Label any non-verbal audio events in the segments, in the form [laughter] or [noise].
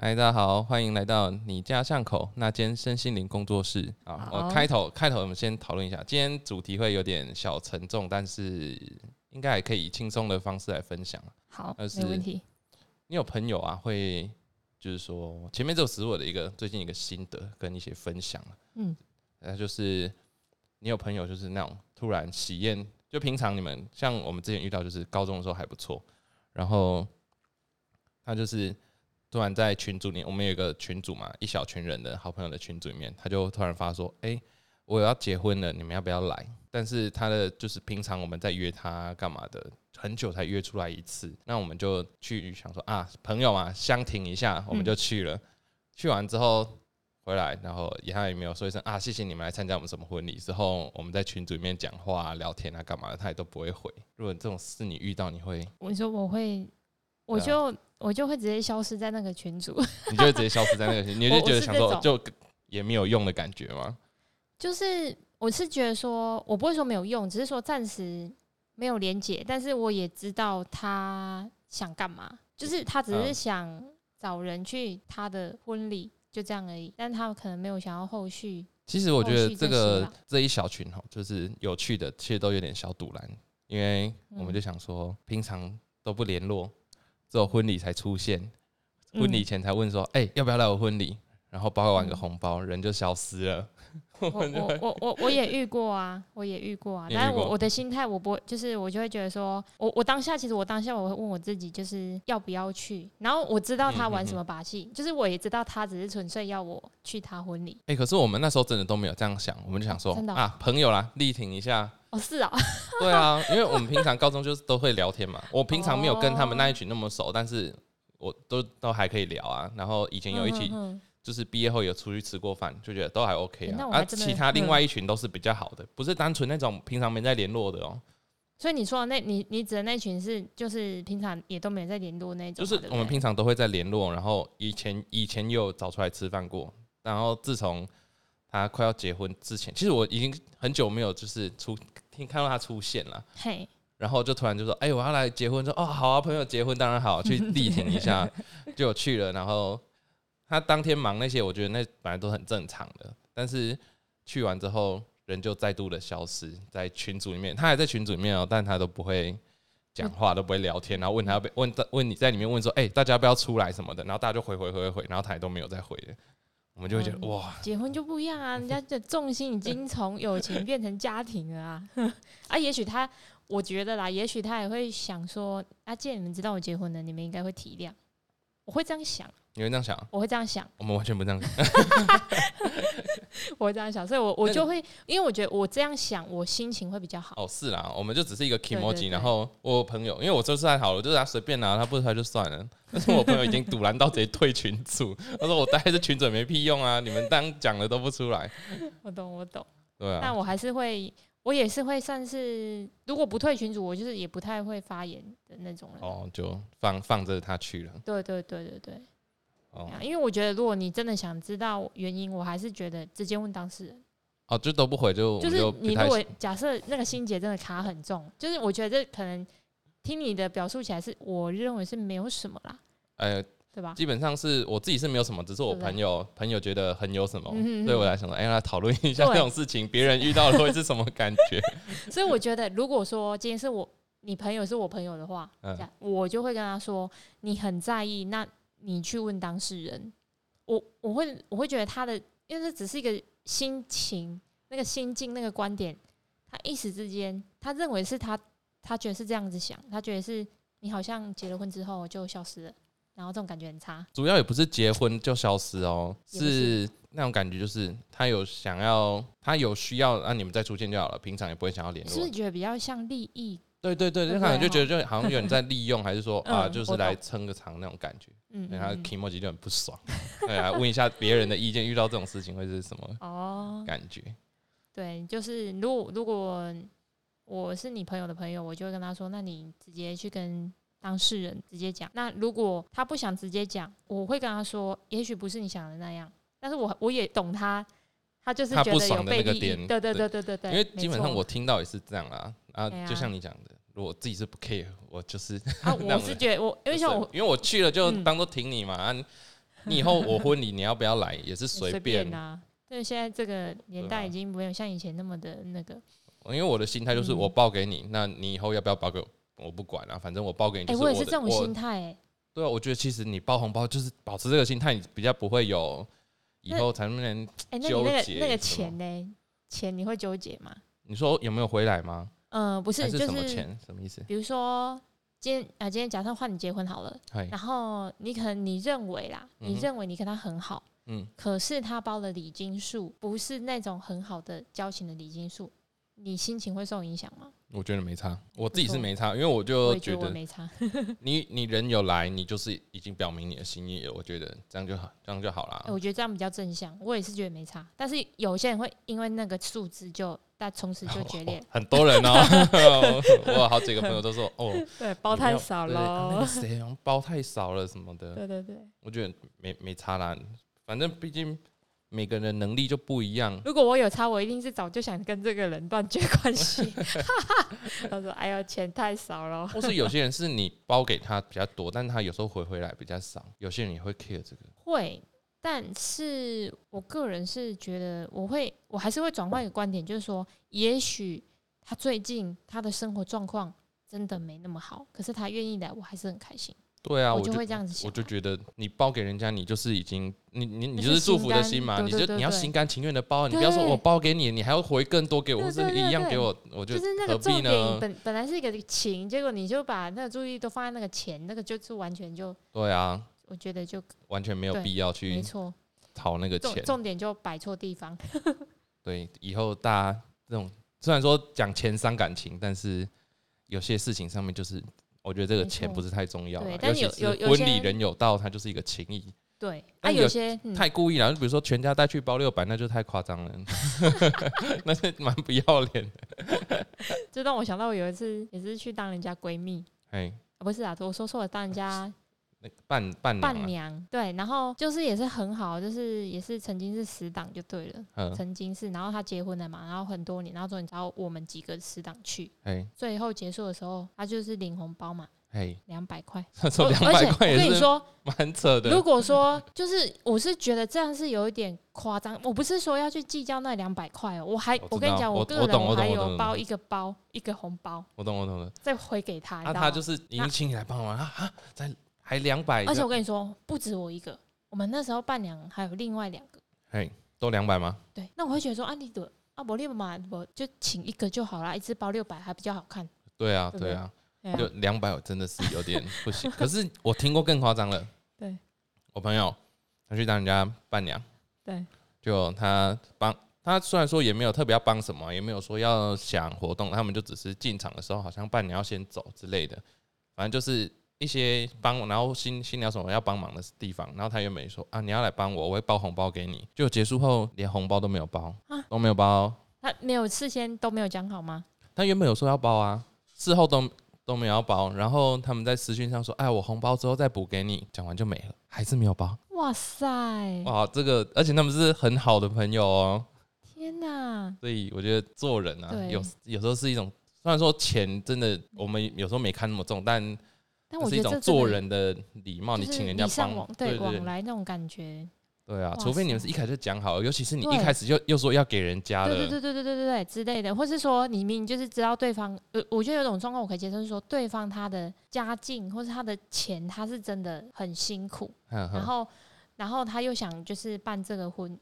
嗨，大家好，欢迎来到你家巷口那间身心灵工作室啊！我好开头开头我们先讨论一下，今天主题会有点小沉重，但是应该还可以以轻松的方式来分享。好，但是没问题。你有朋友啊，会就是说前面这只是我的一个最近一个心得跟一些分享啊嗯，那就是你有朋友就是那种突然喜宴，就平常你们像我们之前遇到，就是高中的时候还不错，然后他就是突然在群组里，我们有一个群组嘛，一小群人的好朋友的群组里面，他就突然发说：“哎、我要结婚了，你们要不要来？”但是他的就是平常我们在约他干嘛的，很久才约出来一次，那我们就去想说啊，朋友嘛，相挺一下，我们就去了。去完之后回来，然后也他也没有说一声啊，谢谢你们来参加我们什么婚礼。之后我们在群组里面讲话、啊、聊天啊，干嘛的，他也都不会回。如果这种事你遇到，你会我说我会，我就我 [laughs] 就会直接消失在那个群组，你就会直接消失在那个群，你就觉得想说就也没有用的感觉吗？就是我是觉得说，我不会说没有用，只是说暂时没有连结，但是我也知道他想干嘛，就是他只是嗯想找人去他的婚礼，就这样而已，但他可能没有想要后续。其实我觉得这个啦这一小群哈，就是有趣的，其实都有点小堵拦，因为我们嗯就想说，平常都不联络，只有婚礼才出现，婚礼嗯前才问说，哎、要不要来我婚礼？然后包完个嗯红包，人就消失了。[laughs] 我我我我也遇过啊，我也遇过啊，但是我我的心态我不会，就是我就会觉得说，我我当下其实我当下我会问我自己，就是要不要去，然后我知道他玩什么把戏，就是我也知道他只是纯粹要我去他婚礼。哎、可是我们那时候真的都没有这样想，我们就想说啊，朋友啦，力挺一下。哦，是啊，对啊，因为我们 [laughs] 平常高中就是都会聊天嘛，我平常没有跟他们那一群那么熟，但是我都都还可以聊啊。然后以前有一起嗯嗯就是毕业后有出去吃过饭，就觉得都还 OK 啊。啊，其他另外一群都是比较好的，不是单纯那种平常没在联络的哦、所以你说的那，你你指的那群是就是平常也都没有在联络那种嘛，就是我们平常都会在联络，然后以前以前也有找出来吃饭过，然后自从他快要结婚之前，其实我已经很久没有就是出听看到他出现了。嘿，然后就突然就说：“哎、我要来结婚。”说：“哦，好啊，朋友结婚当然好，去力挺一下。[laughs] ”就去了。然后他当天忙那些，我觉得那本来都很正常的。但是去完之后，人就再度的消失在群组里面。他还在群组里面哦，但他都不会讲话，都不会聊天。然后问他要不问问你在里面问说：“哎、大家要不要出来什么的？”然后大家就回回回回回，然后他也都没有再回了。我们就会觉得、嗯哇，结婚就不一样啊，[laughs] 人家的重心已经从友情变成家庭了啊。[laughs] 啊，也许他，我觉得啦，也许他也会想说，啊，既然你们知道我结婚了，你们应该会体谅。我会这样想，你会这样想？我会这样想，我们完全不这样想。[laughs] 我会这样想，所以我我就会，因为我觉得我这样想，我心情会比较好。哦，是啦，我们就只是一个对 emoji，然后我朋友，因为我这次还好了，我就是他随便拿，他不出来就算了。[laughs] 但是我朋友已经堵拦到直接退群组，他说我待在这群组也没屁用啊，你们当讲的都不出来，[laughs] 我懂，我懂，对啊，但我还是会，我也是会算是，如果不退群组，我就是也不太会发言的那种人。哦，就放放着他去了，对对对对对。哦因为我觉得，如果你真的想知道原因，我还是觉得直接问当事人。哦，就都不回，就就是你如果假设那个心结真的卡很重，就是我觉得这可能听你的表述起来是，我认为是没有什么啦，呃，对吧？基本上是我自己是没有什么，只是我朋友朋友觉得很有什么，嗯哼哼所以我来想说，哎，来讨论一下这种事情，别人遇到了会是什么感觉？[laughs] 所以我觉得，如果说今天是我你朋友是我朋友的话，嗯这样我就会跟他说，你很在意，那你去问当事人。我我会我会觉得他的，因为这只是一个心情、那个心境、那个观点，他一时之间，他认为是他，他觉得是这样子想，他觉得是你好像结了婚之后就消失了，然后这种感觉很差。主要也不是结婚就消失哦，是是那种感觉，就是他有想要，他有需要，那、你们再出现就好了，平常也不会想要联络是不是。觉得比较像利益？对对对，就可能就觉得就好像有人在利用，还是说 [laughs] 啊，嗯就是来撑个场那种感觉，嗯，对他嗯嗯 emoji 就很不爽。对啊，问一下别人的意见，遇到这种事情会是什么哦，感觉？对，就是如果如果我是你朋友的朋友，我就会跟他说，那你直接去跟当事人直接讲。那如果他不想直接讲，我会跟他说，也许不是你想的那样，但是我我也懂他，他就是他觉得有被利益。那个点对对对。对对对对，因为基本上我听到也是这样啦，啊就像你讲的，如果自己是不 care，我就是啊，[laughs] 我是觉得我因为像我因为我去了就嗯。当做挺你嘛，啊你以后我婚礼你要不要来也是随随便，啊。对，现在这个年代已经没有像以前那么的那个。因为我的心态就是嗯。我报给你，那你以后要不要报给我，不管啊，反正我包给你哎、就是的。我也是这种心态哎、对啊，我觉得其实你包红包就是保持这个心态，你比较不会有以后才能。哎、那你纠那个那个钱呢？钱你会纠结吗？你说有没有回来吗？嗯、不是，是就是什么钱？什么意思？比如说今天啊，今天假设换你结婚好了，然后你可能你认为啦，嗯你认为你跟他很好，嗯，可是他包的礼金数不是那种很好的交情的礼金数，你心情会受影响吗？我觉得没差，我自己是没差，因为我我就也觉觉得没差。[laughs] 你你人有来，你就是已经表明你的心意了。我觉得这样就好，这样就好啦哎。我觉得这样比较正向，我也是觉得没差。但是有些人会因为那个数字就，但从此就决裂，很多人哦，[laughs] 我有好几个朋友都说哦，对，包太少对啊那了个。谁包太少了什么的。对对对，我觉得没没差啦，反正毕竟每个人能力就不一样。如果我有差，我一定是早就想跟这个人断绝关系。[laughs] 他说：“哎呦，钱太少了。[laughs] 或是有些人是你包给他比较多，但他有时候回回来比较少。有些人也会 care 这个。”会，但是我个人是觉得，我会，我还是会转换一个观点，就是说，也许他最近他的生活状况真的没那么好，可是他愿意来，我还是很开心。对啊，我我就会这样子想啊我就觉得你包给人家，你就是已经你你你就是是祝福的心嘛，对你就你要心甘情愿的包，你不要说对我包给你，你还要回更多给我，或对对者一样对给我，我就就是那何必个重点呢？本本来是一个情，结果你就把那个注意力都放在那个钱，那个就是完全就，对啊，我觉得就完全没有对必要没去错，讨那个钱。重重点就摆错地方。[laughs] 对，以后大家这种虽然说讲钱伤感情，但是有些事情上面就是。我觉得这个钱不是太重要但尤其有有有是婚礼些人有到，它就是一个情谊。对，那，有有些、嗯、太故意了，就比如说全家带去包六百，那就太夸张了，[laughs] 那是蛮不要脸的。[laughs] 就让我想到我有一次也是去当人家闺蜜，哎，啊不是啊，我说错了，当人家那伴伴娘伴啊，娘，对，然后就是也是很好，就是也是曾经是死党就对了，嗯，曾经是，然后他结婚了嘛，然后很多年，然后终于找我们几个死党去，哎最后结束的时候，他就是领红包嘛，哎，两百块，[laughs] 他说而且我百块我跟你说，蛮扯的。如。果说就是我是觉得这样是有一点夸张，我不是说要去计较那两百块哦，我还我跟你讲，我个人还有包一个包一个红包我懂我懂了，再回给他，你啊，知道他就是已经请你来帮忙啊啊，再还两百，而且我跟你说，不止我一个，我们那时候伴娘还有另外两个。嘿，都两百吗？对，那我会觉得说，啊，你的啊，我六嘛，我就请一个就好啦，一只包六百还比较好看。对啊，对啊，就两百，我真的是有点不行。可是我听过更夸张了，[laughs] 对我朋友他去当人家伴娘，对，就他帮他虽然说也没有特别要帮什么，也没有说要想活动，他们就只是进场的时候好像伴娘要先走之类的，反正就是一些帮，然后新新聊什么要帮忙的地方，然后他原本说啊你要来帮我，我会包红包给你，就结束后连红包都没有包啊，都没有包，他没有事先都没有讲好吗？他原本有说要包啊，事后都都没有包，然后他们在私讯上说，哎，我红包之后再补给你，讲完就没了，还是没有包。哇塞，哇，这个而且他们是很好的朋友哦，天哪！所以我觉得做人啊，有有时候是一种，虽然说钱真的我们有时候没看那么重，但但我觉得这做人的礼貌你请人家帮忙对往来那种感觉。对啊除非你们是一开始就讲好尤其是你一开始就又说要给人家的对对对对对对之类的或是说你明明就是知道对方我觉得有种状况我可以接受就是说对方他的家境或是他的钱他是真的很辛苦然后然后他又想就是办这个婚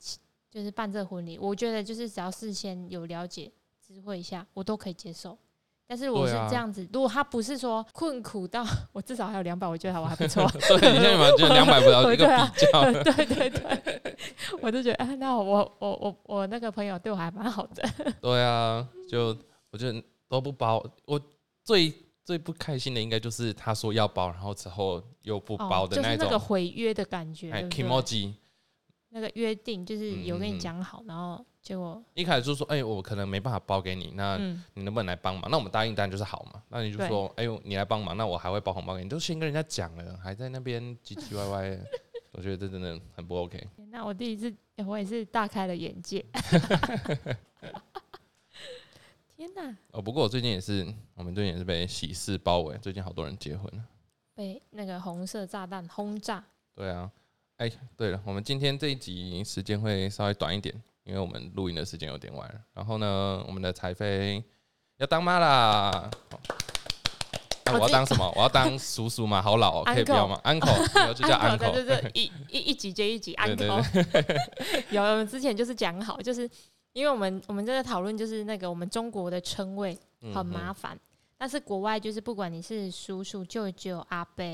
就是办这个婚礼我觉得就是只要事先有了解知会一下我都可以接受。但是我是这样子，如果他不是说困苦到 [laughs] 我至少还有两百，我觉得我还不错。[laughs] 对，你现在有没有觉得两百不到 [laughs] 一个比较？对对对，我就觉得，啊，那我我我我那个朋友对我还蛮好的。对啊，就我觉得都不包，我最最不开心的应该就是他说要包，然后之后又不包的哦、就是那个种，毁约的感觉，哎 k i m o j i。那个约定就是有跟你讲好，然后结果一开始就说，哎、我可能没办法包给你，那嗯，你能不能来帮忙？那我们答应当然就是好嘛。那你就说，哎呦，你来帮忙，那我还会包红包给你，都先跟人家讲了，还在那边唧唧歪歪，[laughs] 我觉得这真的很不 OK。那我第一次我也是大开了眼界。[laughs] 天哪，哦，不过我最近也是，我们最近也是被喜事包围，最近好多人结婚了。被那个红色炸弹轰炸，对啊，哎对了，我们今天这一集时间会稍微短一点，因为我们录音的时间有点晚了。然后呢，我们的彩飞要当妈啦。那我要当什么？我要当叔叔嘛，好老哦，可以不要吗？uncle，以后就叫 uncle。对对对，一一一集接一集对对 uncle。[laughs] 有，我们之前就是讲好，就是因为我们我们在讨论，就是那个我们中国的称谓很麻烦，但是国外就是不管你是叔叔、舅舅、阿伯，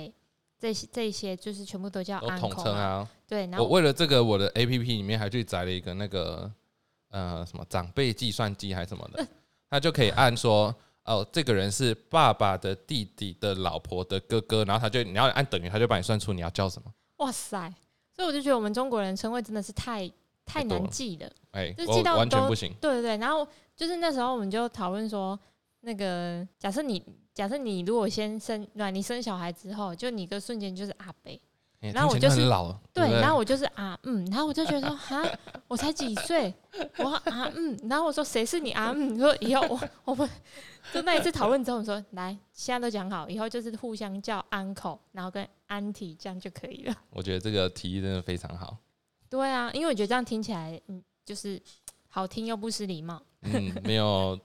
这些这些就是全部都叫统称。啊。对，然后我为了这个，我的 A P P 里面还去载了一个那个呃什么长辈计算机还是什么的，他就可以按说哦，这个人是爸爸的弟弟的老婆的哥哥，然后他就你要按等于，他就帮你算出你要叫什么。哇塞，所以我就觉得我们中国人称谓真的是太太难记了。哎、就我记到完全不行。对对对，然后就是那时候我们就讨论说，那个假设你假设你如果先生，对吧？你生小孩之后，就你个瞬间就是阿北，哎然后我就是对，然后我就是啊嗯，然后我就觉得说哈，[laughs] 我才几岁，我啊嗯，然后我说谁是你啊嗯，你说以后我我们就那一次讨论之后，我说来现在都讲好，以后就是互相叫 uncle，然后跟 auntie 这样就可以了。我觉得这个提议真的非常好。对啊，因为我觉得这样听起来嗯就是好听又不失礼貌。嗯，没有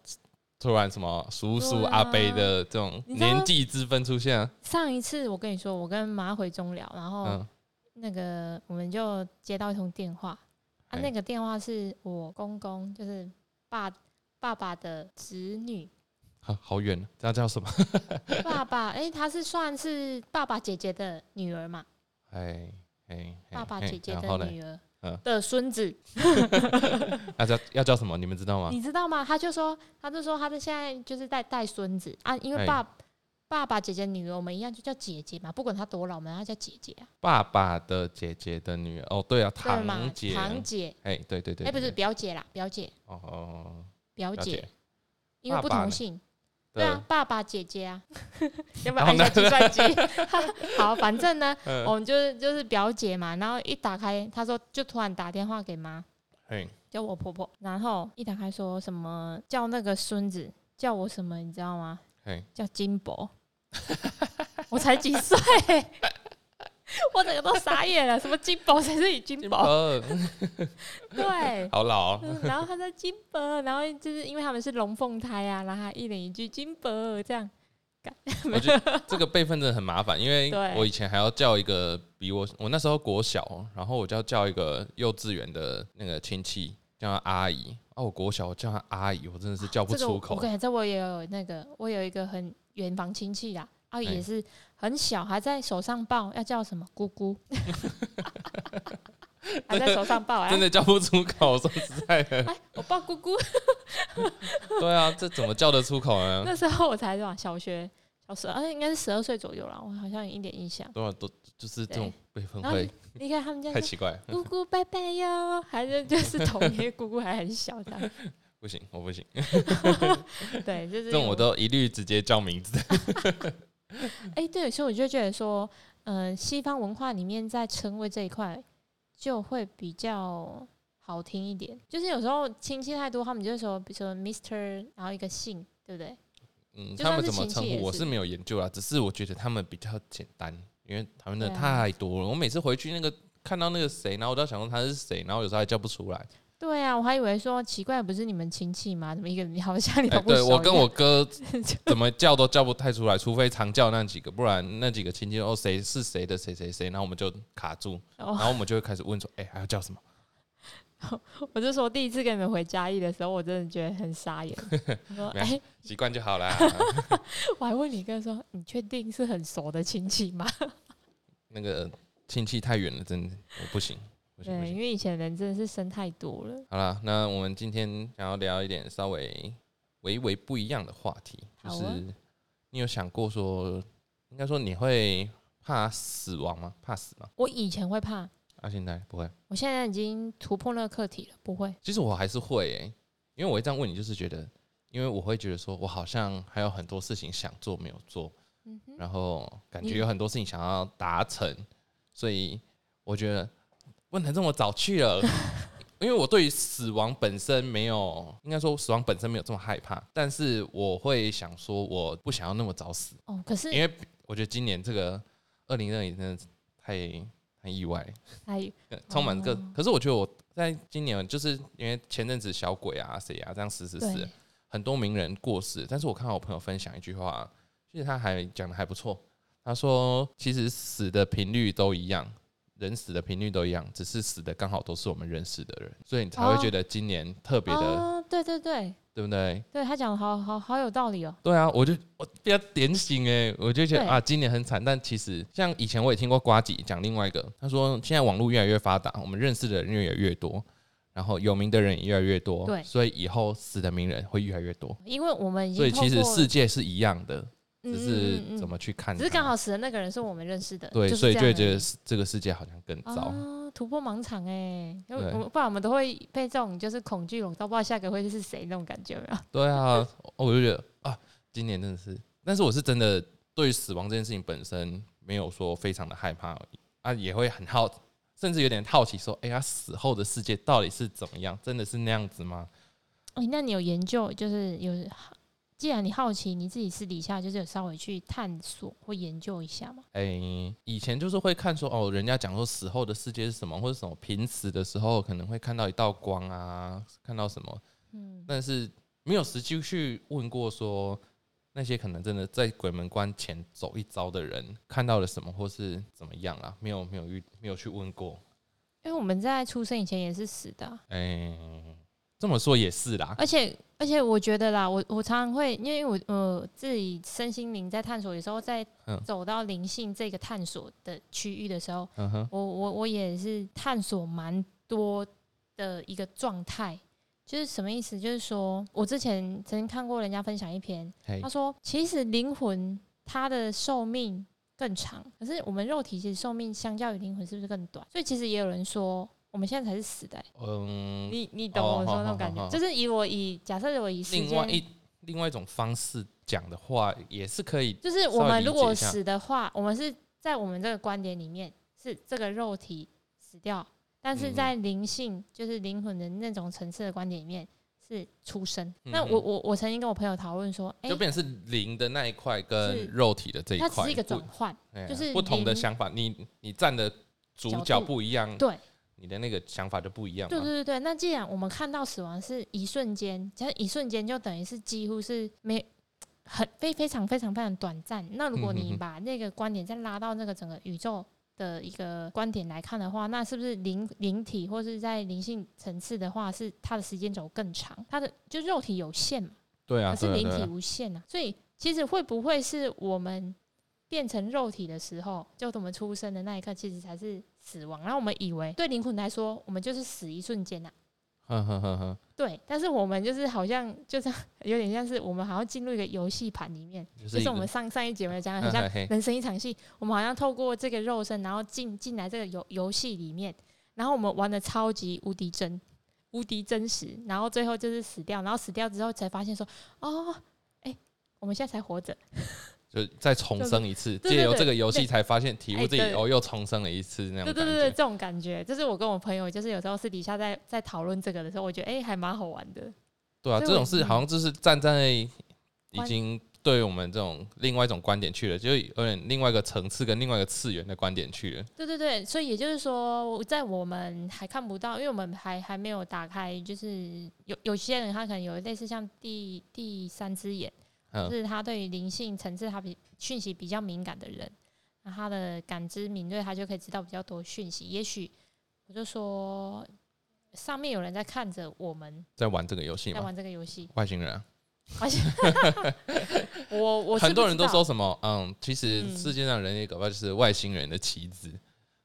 突然什么叔叔、阿伯的这种年纪之分出现啊。上一次我跟你说，我跟妈回中聊，然后嗯，那个我们就接到一通电话，啊，哎那个电话是我公公，就是爸爸爸的侄女，好好远，这叫什么？[laughs] 爸爸，哎、他是算是爸爸姐姐的女儿嘛，哎哎，爸爸哎姐姐？的女儿嗯的孙子，[laughs] 要叫要叫什么？你们知道吗？你知道吗？他就说，他就说他的现在就是在带孙子啊，因为哎爸爸爸姐姐女儿我们一样就叫姐姐嘛，不管他多老，我们要叫姐姐啊，爸爸的姐姐的女儿。哦，对啊，对嘛堂姐。堂姐，哎，对对对。哎、不是表姐啦，表姐，哦哦，表姐，。因为不同姓。对啊，，爸爸姐姐啊，[laughs] 要不要按一下计算机？[laughs] 好，反正呢，嗯。我们就是就是表姐嘛，然后一打开，她说就突然打电话给妈，嘿，叫我婆婆，然后一打开说什么叫那个孙子叫我什么，你知道吗？嘿，叫金伯，[laughs] 我才几岁，[laughs] 我整个都傻眼了，[laughs] 什么金伯谁是你金伯？呃，[laughs] 对。好老哦。嗯然后他说金伯，然后就是因为他们是龙凤胎啊，然后他一人一句金伯这样，我觉得这个辈分真的很麻烦，因为我以前还要叫一个比我我那时候国小，然后我就要叫一个幼稚园的那个亲戚叫他阿姨啊，我国小我叫他阿姨，我真的是叫不出口我。跟你这我也有那个，我有一个很远房亲戚啦，啊哎也是很小，还在手上抱，要叫什么姑姑，[laughs] 还在手上抱，哎真的叫不出口，说实在的，哎，我抱姑姑。[laughs] 对啊，这怎么叫得出口呢？那时候我才多少小学小时，哎，应该是十二岁左右了，我好像有一点印象。多少都就是这种辈分会你看他们家太奇怪，姑姑拜拜哟，还是 [laughs] 就是同一个姑姑还很小这样，不行，我不行，对，就是这种我都一律直接叫名字。[laughs] 哎、对，所以我就觉得说，嗯、西方文化里面在称谓这一块就会比较好听一点。就是有时候亲戚太多，他们就会说，比如说 Mister，然后一个姓，对不对？嗯，他们怎么称呼，我是是没有研究啊，只是我觉得他们比较简单，因为他们的太多了。我每次回去那个看到那个谁，然后我都要想说他是谁，然后有时候还叫不出来。对啊，我还以为说奇怪，不是你们亲戚吗？怎么一个你好像你哎，都不熟、对我跟我哥 [laughs] 怎么叫都叫不太出来，除非常叫那几个，不然那几个亲戚哦谁是谁的谁谁谁，然后我们就卡住，然哦，后我们就会开始问说，哎，还要叫什么？[laughs] 我就说第一次跟你们回嘉义的时候，我真的觉得很傻眼。[laughs] 我说，哎、习惯就好啦。我还问你哥说，你确定是很熟的亲戚吗？那个亲戚太远了，真的我不行，不行不对，行。因为以前人真的是生太多了。好了，那我们今天想要聊一点稍微微微不一样的话题，就好啊是你有想过说，应该说你会怕死亡吗？怕死吗？我以前会怕，啊，现在不会。我现在已经突破那个课题了，不会。其实我还是会诶、因为我会这样问你，就是觉得，因为我会觉得说我好像还有很多事情想做没有做，嗯哼，然后感觉有很多事情想要达成，所以我觉得不能这么早去了。[laughs] 因为我对于死亡本身没有，应该说死亡本身没有这么害怕，但是我会想说，我不想要那么早死，哦，可是因为我觉得今年这个二零二零真的太太很意外，太 [laughs] 充满各。哦可是我觉得我在今年，就是因为前阵子小鬼啊谁啊这样死死死，很多名人过世，但是我看到我朋友分享一句话，其实他还讲的还不错。他说，其实死的频率都一样，人死的频率都一样，只是死的刚好都是我们认识的人，所以你才会哦觉得今年特别的，哦，对对对。对不对？对，他讲的好好好有道理哦。对啊，我就我比较点醒哎、我就觉得啊，今年很惨，但其实像以前我也听过瓜吉讲另外一个，他说现在网络越来越发达，我们认识的人越来越多，然后有名的人也越来越多，对。所以以后死的名人会越来越多，因为我们所以其实世界是一样的，嗯只是怎么去看它，只是刚好死的那个人是我们认识的，对，就是所以就会觉得这个世界好像更糟。啊，突破盲场哎、因为我们不然我们都会被这种就是恐惧笼罩，不知道下个会是谁那种感觉有没有？对啊，我就觉得啊，今年真的是，但是我是真的对死亡这件事情本身没有说非常的害怕而已啊，也会很好，甚至有点好奇说，哎、呀，死后的世界到底是怎么样？真的是那样子吗？哎、那你有研究就是有，既然你好奇，你自己私底下就是有稍微去探索或研究一下嘛？哎、以前就是会看说，哦，人家讲说死后的世界是什么，或者什么濒死的时候可能会看到一道光啊，看到什么，嗯，但是没有实际去问过说那些可能真的在鬼门关前走一遭的人看到了什么，或是怎么样啊？没有没有遇没有去问过。因为我们在出生以前也是死的啊、哎、这么说也是啦。而且而且我觉得啦，我我常常会因为我呃自己身心灵在探索，有时候在嗯走到灵性这个探索的区域的时候，嗯哼，我我我也是探索蛮多的一个状态，就是什么意思？就是说我之前曾经看过人家分享一篇，他，说其实灵魂它的寿命更长，可是我们肉体其实寿命相较于灵魂是不是更短？所以其实也有人说我们现在才是死的欸、嗯，你你懂哦我说那种感觉？就是以我以假设我以。另外一另外一种方式讲的话，也是可以。就是我们如果死的话，我们是在我们这个观点里面是这个肉体死掉，但是在灵性，就是灵魂的那种层次的观点里面是出生。嗯那我我我曾经跟我朋友讨论说，哎、就变成是灵的那一块跟肉体的这一块，它只是一个不转换，就是不同的想法。你你站的主角不一样，对你的那个想法就不一样。对对对对。那既然我们看到死亡是一瞬间，其实一瞬间就等于是几乎是没很非非常非常非常短暂。那如果你把那个观点再拉到那个整个宇宙的一个观点来看的话，那是不是灵灵体或是在灵性层次的话，是它的时间轴更长？它的就肉体有限嘛，对啊，可是灵体无限啊。所以其实会不会是我们变成肉体的时候，就我们出生的那一刻，其实才是死亡？然后我们以为对灵魂来说，我们就是死一瞬间呐、哼哼哼哼，对，但是我们就是好像就是有点像是我们好像进入一个游戏盘里面，就是就是我们上上一节目讲的很像人生一场戏，我们好像透过这个肉身，然后进进来这个游游戏里面，然后我们玩的超级无敌真，无敌真实，然后最后就是死掉，然后死掉之后才发现说，哦，哎、我们现在才活着，就再重生一次，借由这个游戏才发现体悟自己哦，又重生了一次那种对对对对，这种感觉，就是我跟我朋友，就是有时候私底下在在讨论这个的时候，我觉得哎、还蛮好玩的。对啊，这种事嗯。好像就是站在已经对我们这种另外一种观点去了，就有点另外一个层次跟另外一个次元的观点去了。对对对，所以也就是说，在我们还看不到，因为我们还还没有打开，就是有有些人他可能有类似像第第三只眼，就嗯，是他对于灵性层次他比讯息比较敏感的人，那他的感知敏锐，他就可以知道比较多讯息。也许我就说，上面有人在看着我们。在玩这个游戏嘛，在玩这个游戏，外星人啊，而且 [laughs] 我我很多人都说什么，嗯，其实嗯。世界上人类搞不好就是外星人的棋子，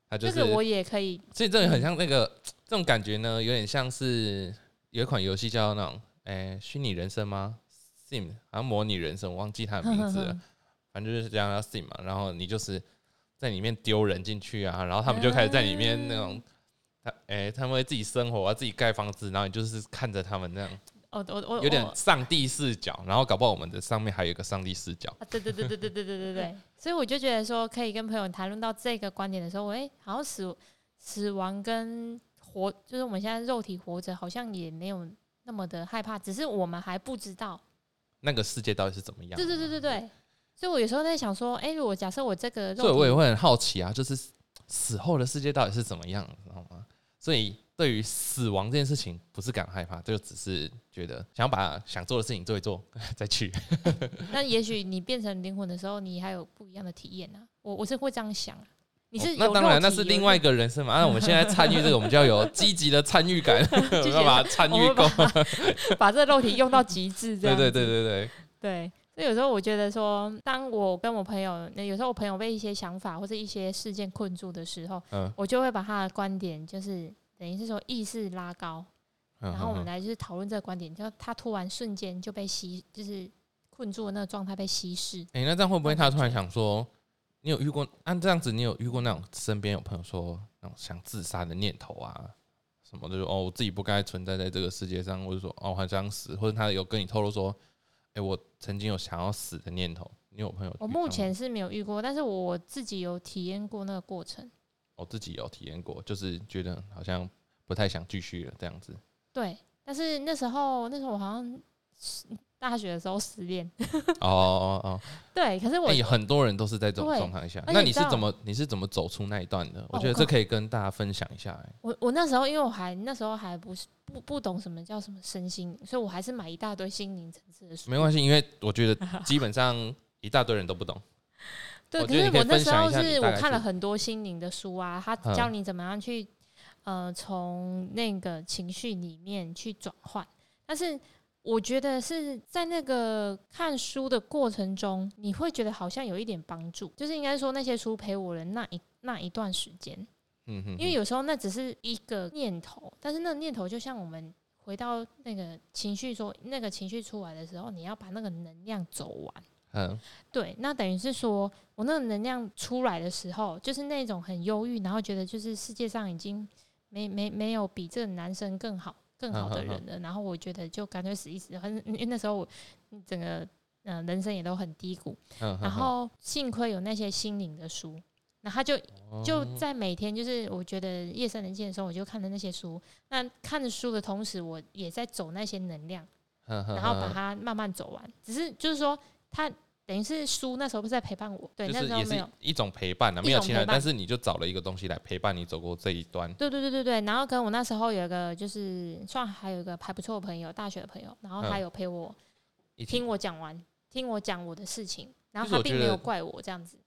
他就是，这个我也可以所以这个很像那个这种感觉呢，有点像是有一款游戏叫那种，哎，虚拟人生吗？Sim，好像模拟人生，我忘记他的名字了。[laughs] 反正就是这样叫 sim 嘛，然后你就是在里面丢人进去啊，然后他们就开始在里面那种，他哎、他们会自己生活啊，自己盖房子，然后你就是看着他们那样，哦，我我有点上帝视角，然后搞不好我们的上面还有一个上帝视角，啊，对对对对对对对对对，所以我就觉得说，可以跟朋友谈论到这个观点的时候，哎、好像死死亡跟活，就是我们现在肉体活着，好像也没有那么的害怕，只是我们还不知道。那个世界到底是怎么样？对对对对对，所以我有时候在想说，哎、如果假设我这个所以我也会很好奇啊，就是死后的世界到底是怎么样，知道吗？所以对于死亡这件事情，不是感害怕，就只是觉得想把想做的事情做一做 [laughs] 再去。[laughs] 那也许你变成灵魂的时候，你还有不一样的体验呢、我我是会这样想啊。你是、哦那当然，那是另外一个人生嘛。那 [laughs] 我们现在参与这个，我们就要有 [laughs] 积极的参与感，[laughs] 要把它参与够。把这个肉体用到极致，这对样对对对对，对，所以有时候我觉得说，当我跟我朋友，那有时候我朋友被一些想法或者一些事件困住的时候，嗯，我就会把他的观点，就是等于是说意识拉高，然然后我们来就是讨论这个观点，就他突然瞬间就被吸，就是困住的那个状态被稀释。哎、那这样会不会他突然想说，你有遇过？按、这样子，你有遇过那种身边有朋友说那种想自杀的念头啊？什么的，就哦，我自己不该存在在这个世界上，或者说哦，我还想死，或者他有跟你透露说，哎、我曾经有想要死的念头。你有朋友？我目前是没有遇过，但是我自己有体验过那个过程。我自己有体验过，就是觉得好像不太想继续了这样子。对，但是那时候那时候我好像是大学的时候失恋，[laughs] 哦哦哦，对，可是我、哎、很多人都是在这种状况下。那你是怎么你是怎么走出那一段的？我哦我觉得这可以跟大家分享一下、哎，我我那时候因为我还那时候还不是不不懂什么叫什么身心灵，所以我还是买一大堆心灵层次的书。没关系，因为我觉得 [laughs] 基本上一大堆人都不懂。对，可是我那时候是我看了很多心灵的书啊，他嗯教你怎么样去呃从那个情绪里面去转换，但是。我觉得是在那个看书的过程中，你会觉得好像有一点帮助，就是应该说那些书陪我的那一那一段时间，嗯哼，因为有时候那只是一个念头，但是那个念头就像我们回到那个情绪说，那个情绪出来的时候，你要把那个能量走完。嗯。对，那等于是说我那个能量出来的时候，就是那种很忧郁，然后觉得就是世界上已经没没没有比这个男生更好更好的人了，然后我觉得就干脆死一死，反正因为那时候我整个呃人生也都很低谷，嗯，然后幸亏有那些心灵的书，那他就哦就在每天，就是我觉得夜深人静的时候，我就看的那些书。那看着书的同时，我也在走那些能量，然然后把它慢慢走完。只是就是说，它等于是书那时候不是在陪伴我，对，就是也是那时候没有。一种陪伴啊，没有其他，种陪伴但是你就找了一个东西来陪伴你走过这一段。对对对对对，然后跟我那时候有一个就是算还有一个还不错的朋友，大学的朋友，然后他嗯有陪我听我讲完，听我讲我的事情，然后他并没有怪我这样子，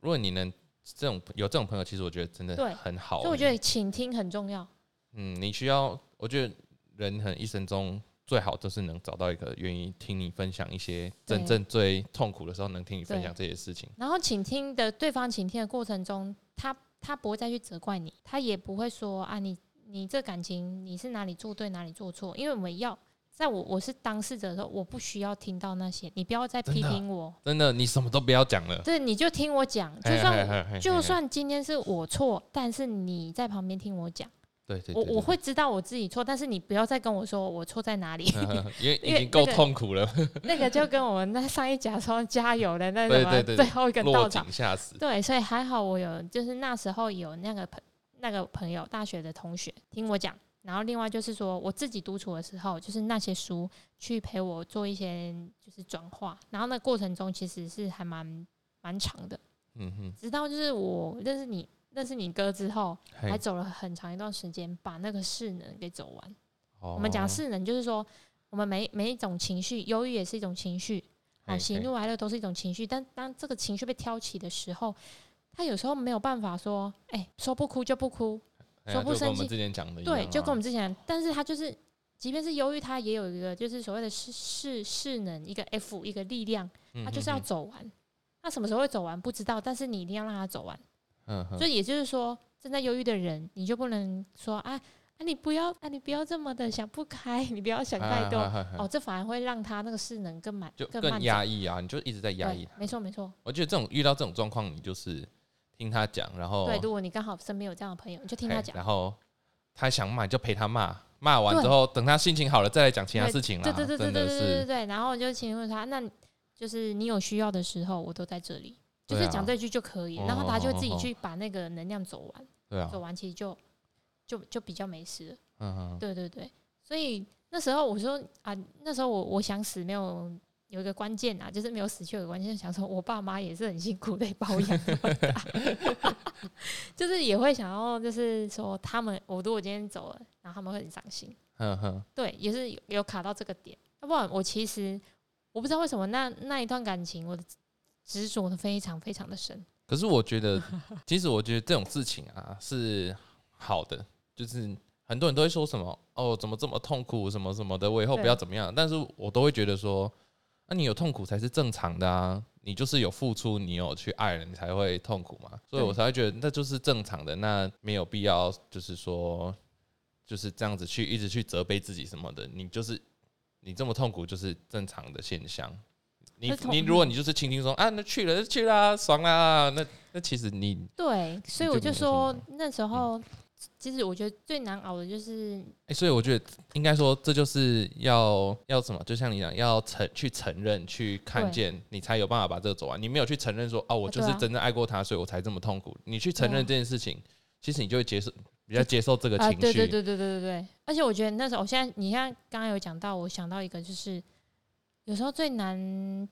如果你能这种有这种朋友，其实我觉得真的对很好欸。所以我觉得倾听很重要。嗯，你需要，我觉得人很一生中最好就是能找到一个愿意听你分享一些真正最痛苦的时候能听你分享这些事情。然后倾听的对方倾听的过程中，他他不会再去责怪你，他也不会说啊你你这感情你是哪里做对哪里做错，因为我们要在我我是当事者的时候，我不需要听到那些，你不要再批评我，真的，你什么都不要讲了。对，你就听我讲，就嘿算就算今天是我错，但是你在旁边听我讲，对对，我对我会知道我自己错，但是你不要再跟我说我错在哪里，[laughs] 因为已经够痛苦了，[laughs] 那个就跟我们在上一讲说加油的那什么最后一个落稻草井，下石。对，所以还好我有，就是那时候有那个朋那个朋友，大学的同学听我讲，然后另外就是说我自己独处的时候，就是那些书去陪我做一些就是转化，然后那过程中其实是还蛮蛮长的，嗯哼，直到就是我认识你认识你哥之后，还走了很长一段时间，把那个势能给走完。我我们讲势能，就是说我们每每一种情绪，忧郁也是一种情绪，哦，喜怒哀乐都是一种情绪，但当这个情绪被挑起的时候，他有时候没有办法说，哎、说不哭就不哭，说不生气我们之前讲的一样对，啊就跟我们之前，但是他就是，即便是忧郁，他也有一个就是所谓的势势势能，一个 F，一个力量，他就是要嗯走完。他什么时候会走完不知道，但是你一定要让他走完。嗯哼所以也就是说，正在忧郁的人，你就不能说啊啊，你不要啊，你不要这么的想不开，[laughs] 你不要想太多。哦，这反而会让他那个势能更满，就更。压抑啊，你就一直在压抑他。，没错没错。我觉得这种遇到这种状况，你就是听他讲，然后对，如果你刚好身边有这样的朋友，你就听他讲。然后他想骂你就陪他骂，骂完之后等他心情好了再来讲其他事情啦。对对对对对对对是，对。然后就请问他，那就是你有需要的时候，我都在这里，就是讲这句就可以。哦然后他就自己去把那个能量走完，对啊走，完其实就就就比较没事了。嗯嗯，对对对，所以那时候我说啊，那时候我我想死没有有一个关键啊，就是没有死去有个关键，想说我爸妈也是很辛苦的包养 [laughs] 就是也会想要，就是说他们，我如果今天走了，然后他们会很伤心。嗯哼，对，也是有有卡到这个点。要不然我其实我不知道为什么那那一段感情，我的执着的非常非常的深。可是我觉得，[laughs] 其实我觉得这种事情啊是好的，就是很多人都会说什么哦，怎么这么痛苦什么什么的，我以后不要怎么样。但是我都会觉得说，那你有痛苦才是正常的啊，你就是有付出，你有去爱人，你才会痛苦嘛。所以我才会觉得那就是正常的，那没有必要就是说就是这样子去一直去责备自己什么的。你就是你这么痛苦，就是正常的现象。你你如果你就是轻轻松啊，那去了就去啦，爽啦，那那其实你对，所以我就说那时候，其实我觉得最难熬的就是哎、所以我觉得应该说，这就是要要什么？就像你讲，要承去承认、去看见，你才有办法把这个走完。你没有去承认说，哦，我就是真正爱过他，所以我才这么痛苦。你去承认这件事情，其实你就会接受，比较接受这个啊，情绪。对对对对对对对，而且我觉得那时候，我现在你看刚刚有讲到，我想到一个就是，有时候最难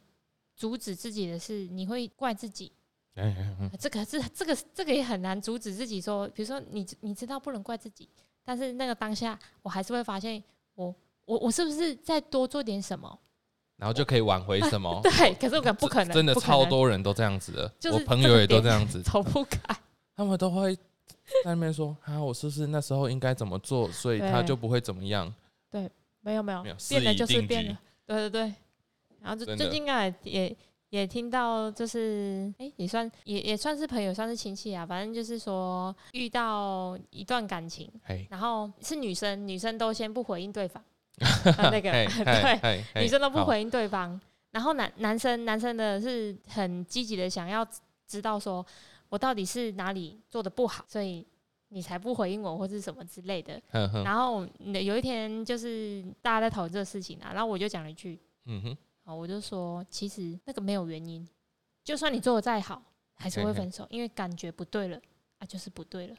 阻止自己的是，你会怪自己。哎这个是这个这个也很难阻止自己说，比如说你你知道不能怪自己，但是那个当下我还是会发现我我我是不是再多做点什么？然后就可以挽回什么？[laughs] 对，可是我感不可能，真的超多人都这样子的，就是我朋友也都这样子，逃不开。[laughs] 他们都会在那边说啊，我是不是那时候应该怎么做，所以他就不会怎么样？对没有没有没有，变了就是变了，对对对。然后就最近啊也也听到，就是哎、也算也也算是朋友，算是亲戚啊，反正就是说遇到一段感情，然后是女生，女生都先不回应对方，[laughs] 啊那个 [laughs] 对，女生都不回应对方，然后男男生男生的是很积极的想要知道说我到底是哪里做的不好，所以你才不回应我或是什么之类的。然后有一天就是大家在讨论这个事情啊，然后我就讲了一句，嗯哼，啊，我就说其实那个没有原因，就算你做的再好，还是会分手，因为感觉不对了啊，就是不对了。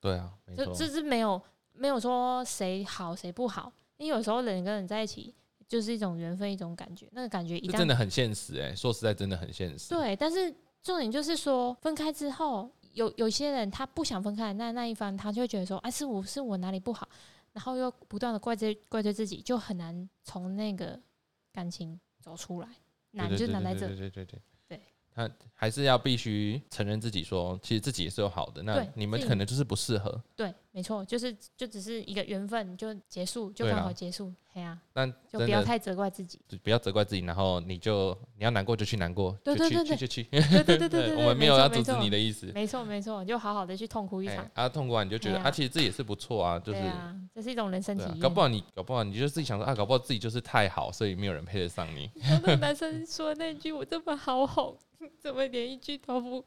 对啊，没错，这这是没有没有说谁好谁不好，因为有时候人跟人在一起就是一种缘分，一种感觉，那个感觉一旦真的很现实哎、说实在，真的很现实。对，但是重点就是说分开之后，有有些人他不想分开，那那一方他就会觉得说，哎、是我是我哪里不好，然后又不断的怪罪怪罪自己，就很难从那个感情走出来，难就难在这对。对对对对，他还是要必须承认自己说，其实自己也是有好的，那你们可能就是不适合，对，没错，就是就只是一个缘分，就结束，就刚好结束，嘿呀、但就不要太责怪自己。就不要责怪自己，然后你就你要难过就去难过，就去对对对对去就去，对对对对 [laughs] 对，我们没有要阻止你的意思。没错没错，就好好的去痛哭一哎场。啊，痛哭完你就觉得啊，其实这也是不错啊，就是这是一种人生体验。搞不好你搞不好你就自己想说啊，搞不好自己就是太好，所以没有人配得上你。[laughs] 然后那个男生说那句“我这么好哄，[laughs] 怎么连一句都不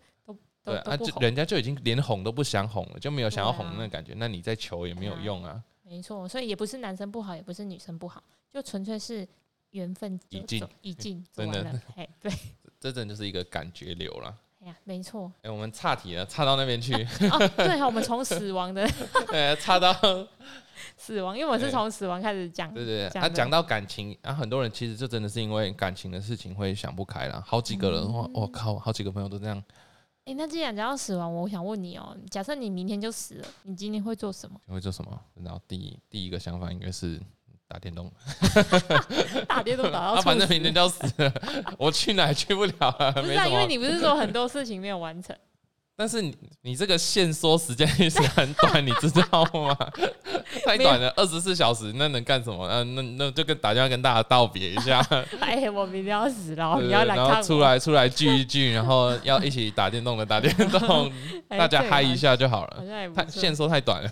对啊，就人家就已经连哄都不想哄了，就没有想要哄的那个感觉，那你再求也没有用啊。没错，所以也不是男生不好，也不是女生不好，就纯粹是缘分已尽走已尽做 [laughs] 真的完了。嘿，对，[laughs] 这真的就是一个感觉流了。哎呀，没错。哎、我们岔题了，岔到那边去，哦，对哈，我们从死亡的 [laughs] 呃，岔到死亡，因为我是对从死亡开始讲。对对对，他讲到感情，啊，很多人其实就真的是因为感情的事情会想不开了。好几个人，我，我、靠，好几个朋友都这样，哎，那既然讲到死亡，我想问你哦，假设你明天就死了，你今天会做什么？会做什么？然后第一第一个想法应该是打电动，[laughs] 打电动打到 [laughs] 啊，反正明天就要死了，我去哪也去不了了，不是啊，什。因为你不是说很多事情没有完成，[laughs] 但是你你这个限缩时间也是很短，你知道吗？[laughs] 太短了，二十四小时，那能干什么？嗯、那那就跟打电话跟大家道别一下，[laughs] 哎，我明天要死了，你要来看我。然后出来出来聚一聚，然后要一起打电动的打电动，[laughs] 哎大家嗨一下就好好了。像也不太限缩太短了。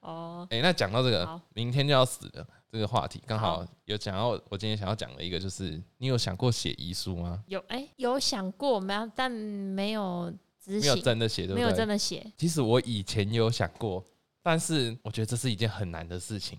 哦。哎、那讲到这个明天就要死了这个话题，刚好好有讲到我今天想要讲的一个，就是你有想过写遗书吗？有哎、有想过没有，但没有执没有，真的写，对不对？没有真的写。其实我以前有想过，但是我觉得这是一件很难的事情。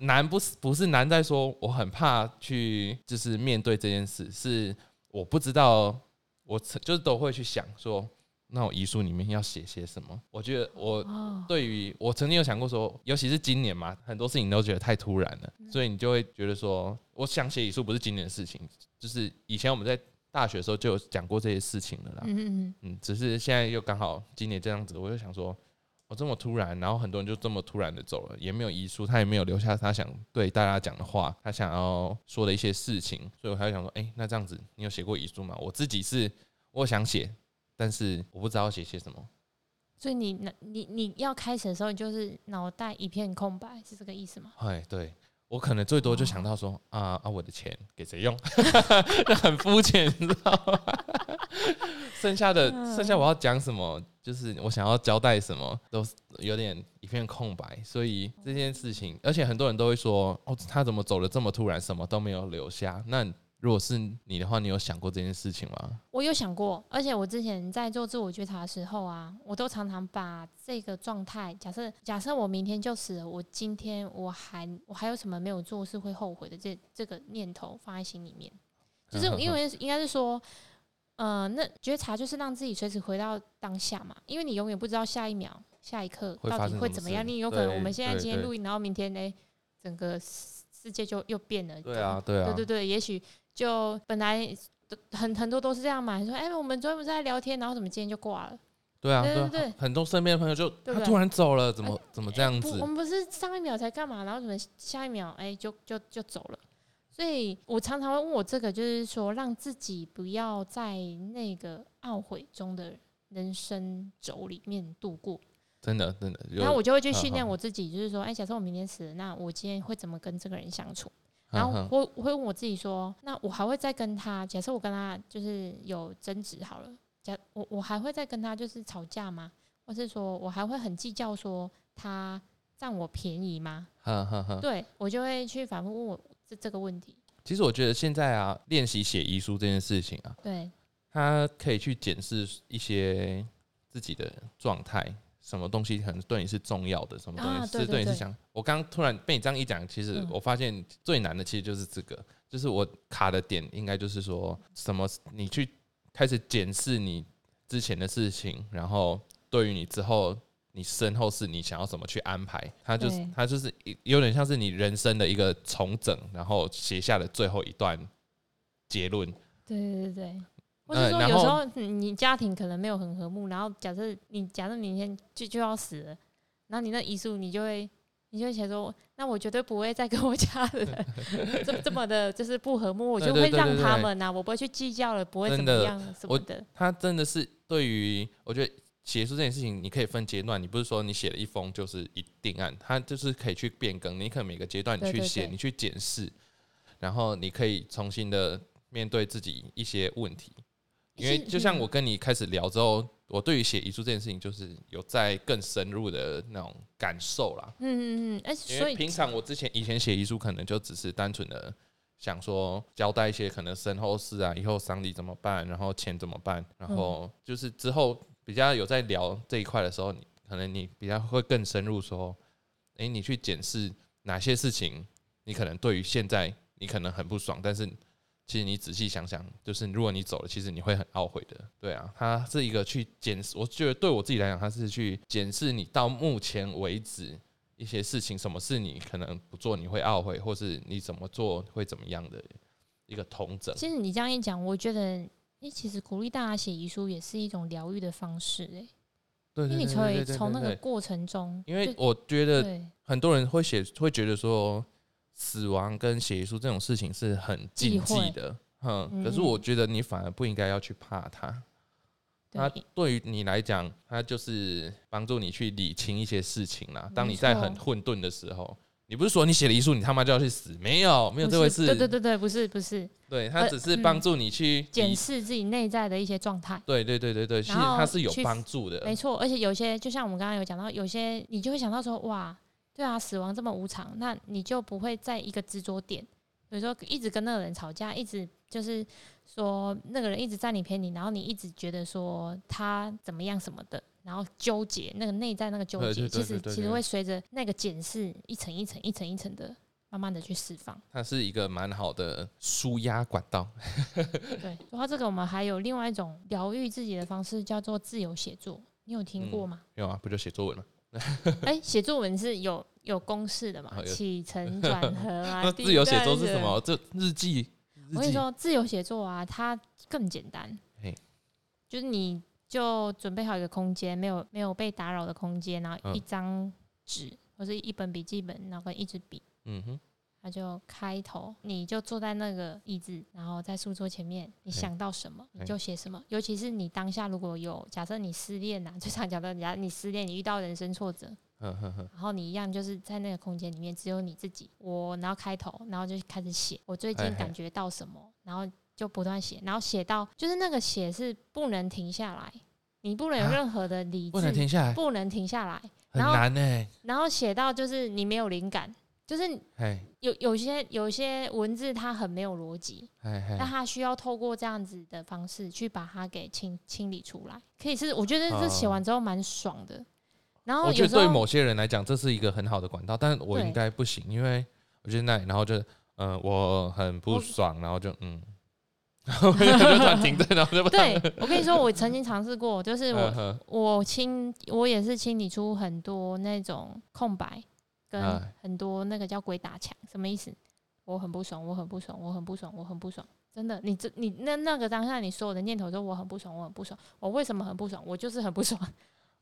难不是不是难在说我很怕去就是面对这件事，是我不知道我曾就是都会去想说，那我遗书里面要写些什么。我觉得我哦，对于我曾经有想过说，尤其是今年嘛，很多事情都觉得太突然了，嗯所以你就会觉得说，我想写遗书不是今年的事情，就是以前我们在大学的时候就有讲过这些事情了啦。嗯，嗯，只是现在又刚好今年这样子，我就想说，我这么突然，然后很多人就这么突然的走了，也没有遗书，他也没有留下他想对大家讲的话，他想要说的一些事情，所以我还想说，哎、那这样子，你有写过遗书吗？我自己是我想写，但是我不知道写些什么。所以你那你你要开始的时候，你就是脑袋一片空白，是这个意思吗？哎，对我可能最多就想到哦说，啊啊，我的钱给谁用？[laughs] 那很肤浅，你知道吗？剩下的嗯剩下我要讲什么，就是我想要交代什么，都是有点一片空白。所以这件事情，而且很多人都会说，哦，他怎么走的这么突然，什么都没有留下？那如果是你的话，你有想过这件事情吗？我有想过，而且我之前在做自我觉察的时候啊，我都常常把这个状态，假设假设我明天就死了，我今天我还我还有什么没有做是会后悔的这这个念头放在心里面，就是 [laughs] 因为应该是说，呃，那觉察就是让自己随时回到当下嘛，因为你永远不知道下一秒、下一刻到底会怎么样，事你有可能我们现在今天录音，然后明天呢，整个世世界就又变了，对啊，对啊，对对对，也许就本来很很多都是这样嘛。你说，哎、我们昨天不是在聊天，然后怎么今天就挂了？对啊，对啊对对对很多身边的朋友就他突然走了，怎么怎么这样不，子我？们不是上一秒才干嘛，然后怎么下一秒哎、就就就走了？所以我常常会问我这个，就是说让自己不要在那个懊悔中的人生轴里面度过。真的真的，然后我就会去嗯训练嗯我自己，就是说，哎、假设我明天死了，那我今天会怎么跟这个人相处？然后我我会问我自己说，那我还会再跟他，假设我跟他就是有争执好了，假我我还会再跟他就是吵架吗？或是说我还会很计较说他占我便宜吗？对我就会去反复问我这这个问题。其实我觉得现在啊，练习写遗书这件事情啊，对，他可以去检视一些自己的状态，什么东西可能对你是重要的，什么东西是啊对对对对你是想。我刚刚突然被你这样一讲，其实嗯我发现最难的其实就是这个，就是我卡的点应该就是说什么，你去开始检视你之前的事情，然后对于你之后。你身后是你想要怎么去安排？它就是对它就是有点像是你人生的一个重整，然后写下的最后一段结论。对对对对。或呃然后是说有时候嗯你家庭可能没有很和睦，然后假设你假设明天就就要死了，然后你那遗书你就会你就会写说，那我绝对不会再跟我家人 [laughs] 这这么的就是不和睦，我就会让他们呐、我不会去计较了，不会怎么样什么的。他真的是对于我觉得写书这件事情，你可以分阶段，你不是说你写了一封就是一定案，它就是可以去变更，你可能每个阶段你去写，你去检视，然后你可以重新的面对自己一些问题。因为就像嗯我跟你开始聊之后，我对于写遗书这件事情，就是有在更深入的那种感受啦。嗯嗯嗯，因为平常我之前以前写遗书，可能就只是单纯的想说交代一些可能身后事啊，以后丧礼怎么办，然后钱怎么办，然后就是之后比较有在聊这一块的时候，你可能你比较会更深入说，诶，你去检视哪些事情，你可能对于现在你可能很不爽，但是其实你仔细想想，就是如果你走了，其实你会很懊悔的。对啊，它是一个去检视，我觉得对我自己来讲，它是去检视你到目前为止一些事情，什么是你可能不做你会懊悔，或是你怎么做会怎么样的一个统整。其实你这样一讲，我觉得，诶，其实鼓励大家写遗书也是一种疗愈的方式、诶，对对因为你对对对可以从那个过程中，因为我觉得很多人会写，会觉得说死亡跟写遗书这种事情是很禁忌的，嗯，嗯可是我觉得你反而不应该要去怕它。它对对于你来讲，它就是帮助你去理清一些事情啦。当你在很错混沌的时候，你不是说你写了遗书，你他妈就要去死？没有，没有这回事。是对对对对，不是不是，对，它呃只是嗯帮助你去。检视自己内在的一些状态。对对对对对，其实然后它是有帮助的。没错，而且有些就像我们刚刚有讲到，有些你就会想到说，哇，对啊，死亡这么无常，那你就不会在一个执着点，比如说一直跟那个人吵架，一直就是说那个人一直占你便宜，然后你一直觉得说他怎么样什么的，然后纠结那个内在那个纠结，其实其实会随着那个检视一层一层一层一层的慢慢的去释放。它是一个蛮好的舒压管道。[laughs] 对，说到这个，我们还有另外一种疗愈自己的方式，叫做自由写作。你有听过吗？没有啊，不就写作文吗？[laughs] 哎，写作文是有有公式的嘛？起承 [laughs] 转合啊。那自由写作是什么？这日记。我跟你说，自由写作啊，它更简单。就是你就准备好一个空间，没有没有被打扰的空间，然后一张纸或者一本笔记本，然后跟一支笔。嗯哼。那就开头，你就坐在那个椅子，然后在书桌前面，你想到什么你就写什么。尤其是你当下如果有假设你失恋呐，就常讲到人家你失恋，你遇到人生挫折，然后你一样就是在那个空间里面只有你自己，我然后开头，然后就开始写我最近感觉到什么，然后就不断写，然后写到就是那个写是不能停下来，你不能有任何的理智，不能停下来，不能停下来，很难呢。然后写到就是你没有灵感。就是有有些有些文字它很没有逻辑，那它需要透过这样子的方式去把它给清清理出来。可以是我觉得这写完之后蛮爽的。然后我觉得对某些人来讲这是一个很好的管道，但是我应该不行，因为我觉得那然后就嗯我很不爽，然后就嗯，[laughs] 然后就突停顿，然后就对我跟你说，我曾经尝试过，就是我我清我也是清理出很多那种空白。跟很多那个叫鬼打墙，什么意思？我很不爽，我很不爽，我很不爽，我很不爽。真的，你这你那那个当下你所有的念头说我很不爽，我很不爽，我为什么很不爽？我就是很不爽。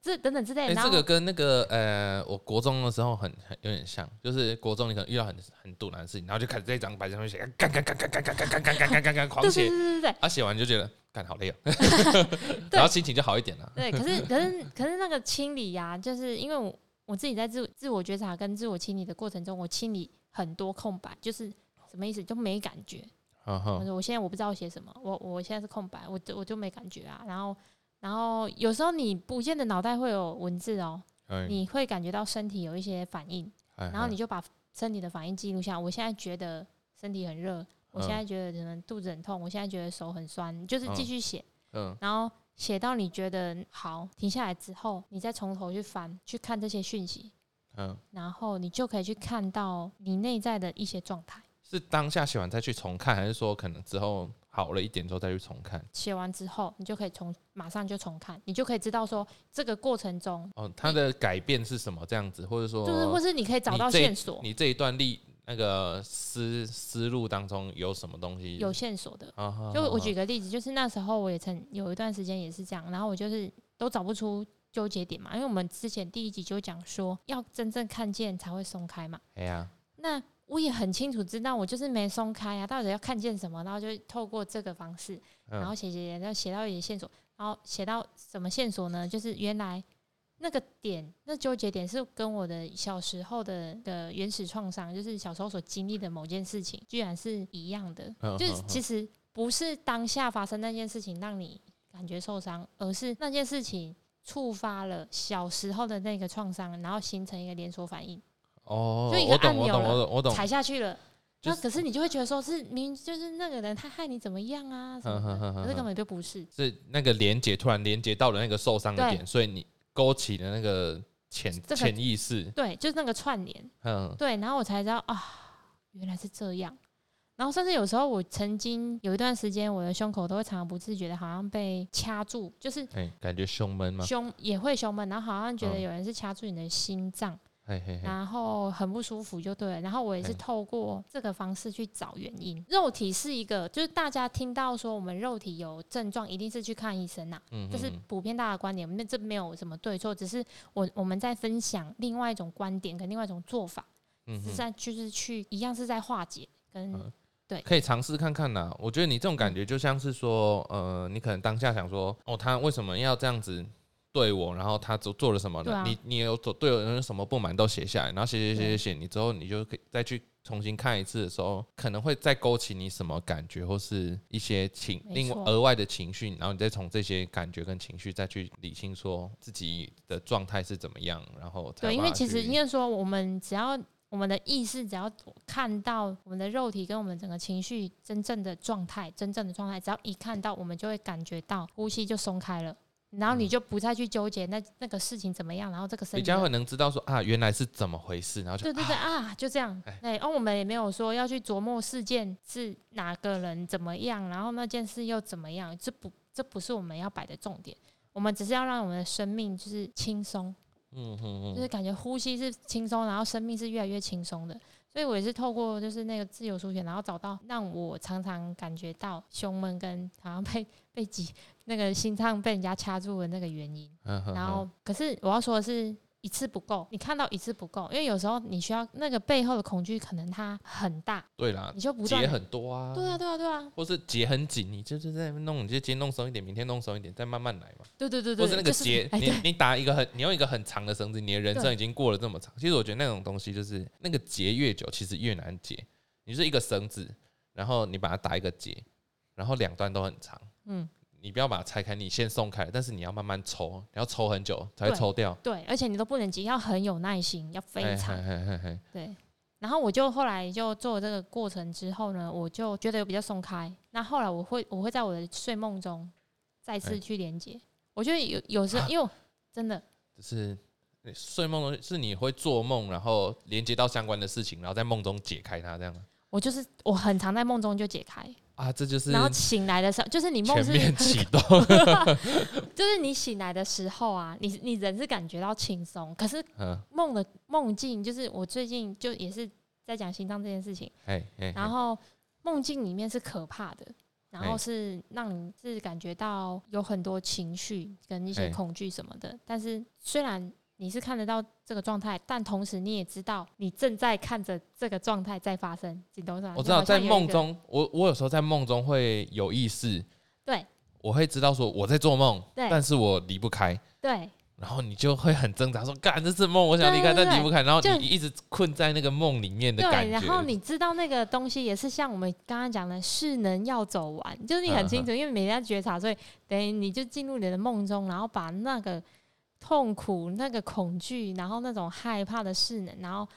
这等等之类。哎，这个跟那个呃，我国中的时候很很有点像，就是国中你可能遇到很很堵难的事情，然后就开始这张白纸上面写干干干干干干干干干干干干干狂写，对对对对他写完就觉得干好累 [laughs] 啊，然后心情就好一点了。对，可是可是可是那个清理呀，就是因为我。我自己在自自我觉察跟自我清理的过程中，我清理很多空白，就是什么意思？就没感觉。我说我现在我不知道写什么，我我现在是空白，我我就没感觉啊。然后然后有时候你不见得脑袋会有文字哦，你会感觉到身体有一些反应，然后你就把身体的反应记录下。我现在觉得身体很热，我现在觉得可能肚子很痛，我现在觉得手很酸，就是继续写。嗯，然后。写到你觉得好，停下来之后，你再从头去翻，去看这些讯息，嗯，然后你就可以去看到你内在的一些状态。是当下写完再去重看，还是说可能之后好了一点之后再去重看？写完之后，你就可以重马上就重看，你就可以知道说这个过程中，哦，它的改变是什么这样子，或者说，就是或是你可以找到线索，你这一段历。那个思思路当中有什么东西有线索的？就我举个例子，就是那时候我也曾有一段时间也是这样，然后我就是都找不出纠结点嘛，因为我们之前第一集就讲说要真正看见才会松开嘛。哎呀，那我也很清楚知道我就是没松开啊，到底要看见什么？然后就透过这个方式，然后写写写，然后写到一些线索，然后写到什么线索呢？就是原来。那个点，那纠结点是跟我的小时候的的原始创伤，就是小时候所经历的某件事情，居然是一样的。就是其实不是当下发生那件事情让你感觉受伤，而是那件事情触发了小时候的那个创伤，然后形成一个连锁反应。哦，就一个按钮了，我懂，踩下去了。那可是你就会觉得说是明就是那个人他害你怎么样啊？可是根本就不是，是那个连接突然连接到了那个受伤的点，所以你。勾起了那个潜潜意识，对，就是那个串联，嗯，对，然后我才知道啊，原来是这样。然后甚至有时候，我曾经有一段时间，我的胸口都会常常不自觉的，好像被掐住，就是感觉胸闷吗？胸也会胸闷，然后好像觉得有人是掐住你的心脏。然后很不舒服就对了，然后我也是透过这个方式去找原因。肉体是一个，就是大家听到说我们肉体有症状，一定是去看医生呐。嗯，这是普遍大的观点，那这没有什么对错，只是我我们在分享另外一种观点跟另外一种做法，是在就是去一样是在化解跟对，可以尝试看看呐。我觉得你这种感觉就像是说，呃，你可能当下想说，哦，他为什么要这样子？对我，然后他做做了什么呢？你你有做对我有什么不满都写下来，然后写写写写写，你之后你就可以再去重新看一次的时候，可能会再勾起你什么感觉，或是一些情另外额外的情绪，然后你再从这些感觉跟情绪再去理清，说自己的状态是怎么样，然后对，因为其实应该说，我们只要我们的意识只要看到我们的肉体跟我们整个情绪真正的状态，真正的状态，只要一看到，我们就会感觉到呼吸就松开了。然后你就不再去纠结那那个事情怎么样，然后这个身体的比较会能知道说啊，原来是怎么回事，然后就对对对啊，就这样哎。对，哦，我们也没有说要去琢磨事件是哪个人怎么样，然后那件事又怎么样，这不这不是我们要摆的重点。我们只是要让我们的生命就是轻松，嗯嗯嗯，就是感觉呼吸是轻松，然后生命是越来越轻松的。所以我也是透过就是那个自由书写，然后找到让我常常感觉到胸闷跟好像被被挤那个心脏被人家掐住的那个原因。嗯然后，可是我要说的是，一次不够，你看到一次不够，因为有时候你需要那个背后的恐惧，可能它很大，对啦你，就不断结很多啊，对啊，对啊，对啊，或是结很紧，你就是在弄，你就今天弄松一点，明天弄松一点，再慢慢来嘛。对对对对，或是那个就是结，哎，你你打一个很，你用一个很长的绳子，你的人生已经过了这么长。其实我觉得那种东西就是那个结越久，其实越难解。你是一个绳子，然后你把它打一个结，然后两端都很长，嗯，你不要把它拆开，你先松开，但是你要慢慢抽，你要抽很久才会抽掉。对，而且你都不能急，要很有耐心，要非哎常嘿嘿嘿嘿对。然后我就后来就做这个过程之后呢，我就觉得有比较松开。那后来我会我会在我的睡梦中再次哎去连接。我觉得有有时候，因为真的就是睡梦中是你会做梦，然后连接到相关的事情，然后在梦中解开它，这样吗我就是我很常在梦中就解开，啊，这就是然后醒来的时候，就是你梦是启动。[laughs] 就是你醒来的时候啊，你你人是感觉到轻松，可是嗯，梦的梦境，就是我最近就也是在讲心脏这件事情，哎哎，然后梦境里面是可怕的，然后哎是让你是感觉到有很多情绪跟一些哎恐惧什么的，但是虽然你是看得到这个状态，但同时你也知道你正在看着这个状态在发生，你懂吗？我知道在梦中，我我有时候在梦中会有意识，对我会知道说我在做梦，对但是我离不开，对然后你就会很挣扎说，干这是梦，我想离开，但离不开，然后你一直困在那个梦里面的感对，觉。然后你知道那个东西也是像我们刚刚讲的，势能要走完，就是你很清楚，因为每天要觉察，所以等于你就进入你的梦中，然后把那个痛苦、那个恐惧，然后那种害怕的势能，然后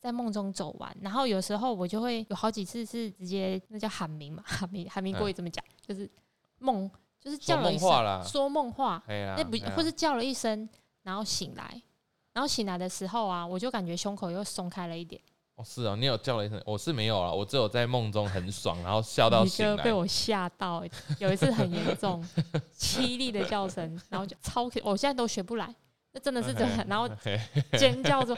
在梦中走完。然后有时候我就会有好几次是直接那叫喊名嘛，[laughs] 喊名喊名国语怎么讲？就是梦，就是叫了一声说梦话，那不或是叫了一声，然后醒来。然后醒来的时候啊，我就感觉胸口又松开了一点。哦是啊，你有叫了一声，我是没有啊，我只有在梦中很爽，然后笑到一醒来。个被我吓到、欸，有一次很严重，凄厉的叫声，然后就超，我现在都学不来，那真的是真的。[laughs] 然后尖叫着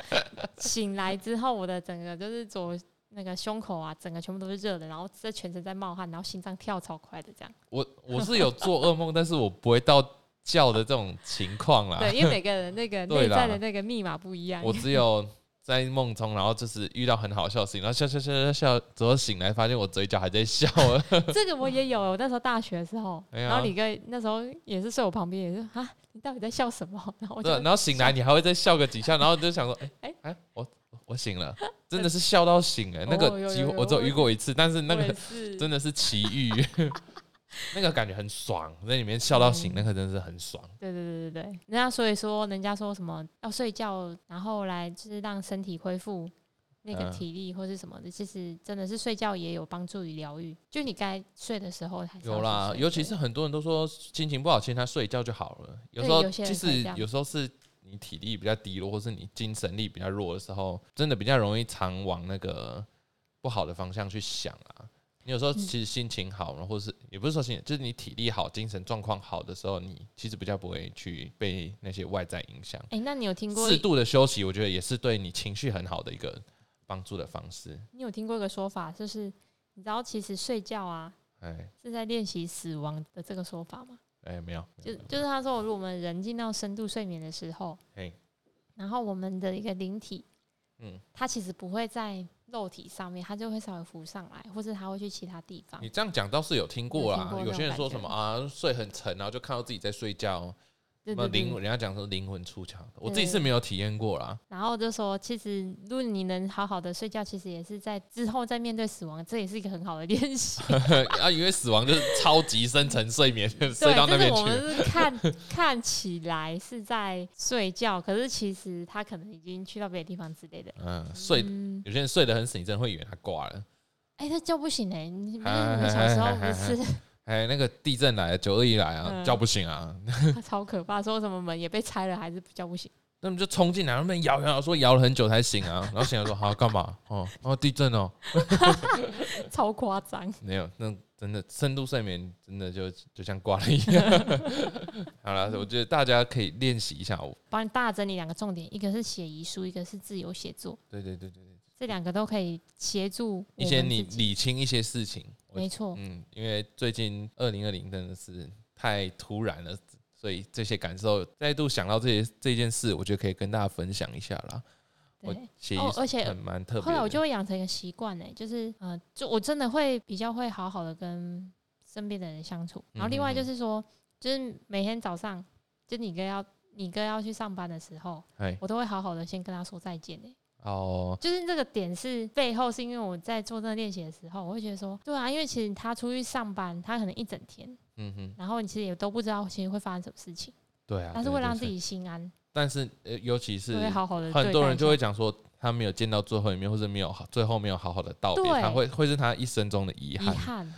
醒来之后，我的整个就是左那个胸口啊，整个全部都是热的，然后这全身在冒汗，然后心脏跳超快的这样。我我是有做噩梦，但是我不会到叫的这种情况啦。对，因为每个人那个 [laughs] 内在的那个密码不一样。我只有在梦中，然后就是遇到很好笑的事情，然后笑笑笑笑笑，之后醒来发现我嘴角还在笑。了。[laughs] 这个我也有，我那时候大学的时候，然后李哥那时候也是睡我旁边，也是啊，你到底在笑什么？[laughs] 然后我就，然后醒来你还会再笑个几下，然后就想说，[laughs] 哎哎。哎，我我醒了，真的是笑到醒哎、那哦个机会我只有遇过一次，但是那个真的是奇遇，那个感觉很爽，在里面笑到醒，嗯那个真的是很爽。对对对对对，人家所以说，人家说什么要睡觉，然后来就是让身体恢复那个嗯体力或是什么的，其实真的是睡觉也有帮助于疗愈。就你该睡的时候还是有啦，尤其是很多人都说心情不好，其实他睡一觉就好了。有时候其实有时候是你体力比较低落，或是你精神力比较弱的时候，真的比较容易常往那个不好的方向去想啊。你有时候嗯其实心情好，然后或是也不是说心情，就是你体力好、精神状况好的时候，你其实比较不会去被那些外在影响。哎、那你有听过适度的休息，我觉得也是对你情绪很好的一个帮助的方式。你有听过一个说法，就是你知道其实睡觉啊哎是在练习死亡的这个说法吗？哎，没有，就就是他说，如果我们人进到深度睡眠的时候，哎，然后我们的一个灵体，嗯，它其实不会在肉体上面，它就会稍微浮上来，或者它会去其他地方你。这样讲倒是有听过啦有些人说什么啊，睡很沉，然后就看到自己在睡觉，对对对。灵魂，人家讲说灵魂出窍，我自己是没有体验过啦。然后就说，其实如果你能好好的睡觉，其实也是在之后再面对死亡，这也是一个很好的练习。[laughs] 啊，因为死亡就是超级深层睡眠，睡对，[laughs] 到那边就是我们。是看看起来是在睡觉，可是其实他可能已经去到别的地方之类的。嗯，睡嗯，有些人睡得很死，你真的会以为他挂了。哎、他叫不醒哎、你你哎们小时候不是哎，那个地震来了，九二一来啊，嗯叫不醒啊，[laughs] 超可怕，说什么门也被拆了，还是叫不醒。那么就冲进来，那边摇摇摇，说摇了很久才醒啊，然后醒来说好干嘛？哦，哦地震哦，[laughs] 超夸张。没有，那真的深度睡眠真的就就像挂了一样。[laughs] 好了，我觉得大家可以练习一下。我帮你大整理两个重点，一个是写遗书，一个是自由写作，对对对对对，这两个都可以协助我一些你自己理清一些事情。我没错，嗯，因为最近二零二零真的是太突然了，所以这些感受再度想到这些这件事，我觉得可以跟大家分享一下啦。我对。哦而且很蛮特别。后来我就会养成一个习惯呢，就是呃，就我真的会比较会好好的跟身边的人相处。然后另外嗯就是说，就是每天早上，就你哥要你哥要去上班的时候，哎我都会好好的先跟他说再见诶。哦，就是这个点是背后是因为我在做这个练习的时候，我会觉得说，对啊，因为其实他出去上班，他可能一整天，嗯哼，然后你其实也都不知道其实会发生什么事情，对啊，但是会让自己心安，但是呃，尤其是好好的。很多人就会讲说，他没有见到最后一面，或者没有最后没有好好的道别，他会会是他一生中的遗遗憾。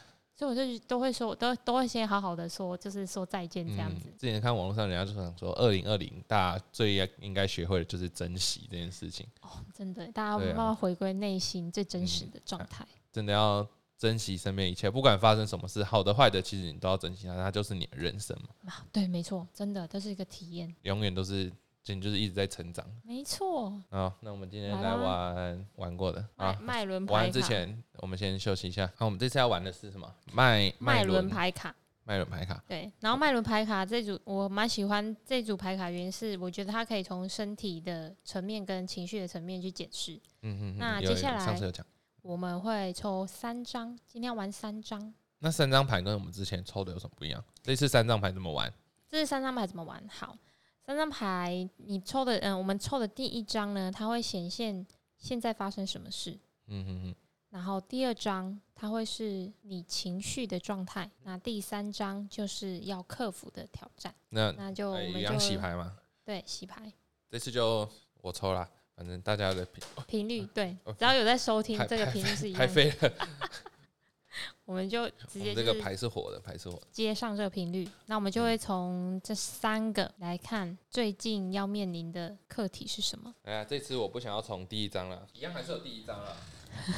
憾，所以我就都会说，都都会先好好的说，就是说再见这样子嗯。。之前看网络上人家就想说，二零二零大家最应应该学会的就是珍惜这件事情，哦，真的，大家慢慢回归内心最真实的状态。真的要珍惜身边一切，不管发生什么事，好的坏的，其实你都要珍惜它，它就是你的人生嘛，啊，对，没错，真的，这是一个体验，永远都是。你就是一直在成长没错。好，那我们今天来玩玩过的啊麦，麦伦玩牌卡，之前我们先休息一下。那，我们这次要玩的是什么？麦麦伦伦牌卡。麦伦牌卡。对，然后麦伦牌卡这组我蛮喜欢这组牌卡，原因是我觉得它可以从身体的层面跟情绪的层面去解释。嗯嗯那接下来上次有讲，我们会抽三张，今天要玩三张。那三张牌跟我们之前抽的有什么不一样？这次三张牌怎么玩？这次三张牌怎么玩？好，三张牌你抽的，嗯，我们抽的第一张呢，它会显现现在发生什么事。嗯嗯嗯。然后第二张它会是你情绪的状态，那第三张就是要克服的挑战。那那就我呃们就一样洗牌嘛。对洗牌这次就我抽啦，反正大家的频频率，对哦，只要有在收听牌，这个频率是一牌样太，飞了，我们就我直接们这个牌是火的，牌是火的。接上这个频率。那我们就会从这三个来看，最近要面临的课题是什么。哎呀，这次我不想要从第一章了，一样还是有第一张啦。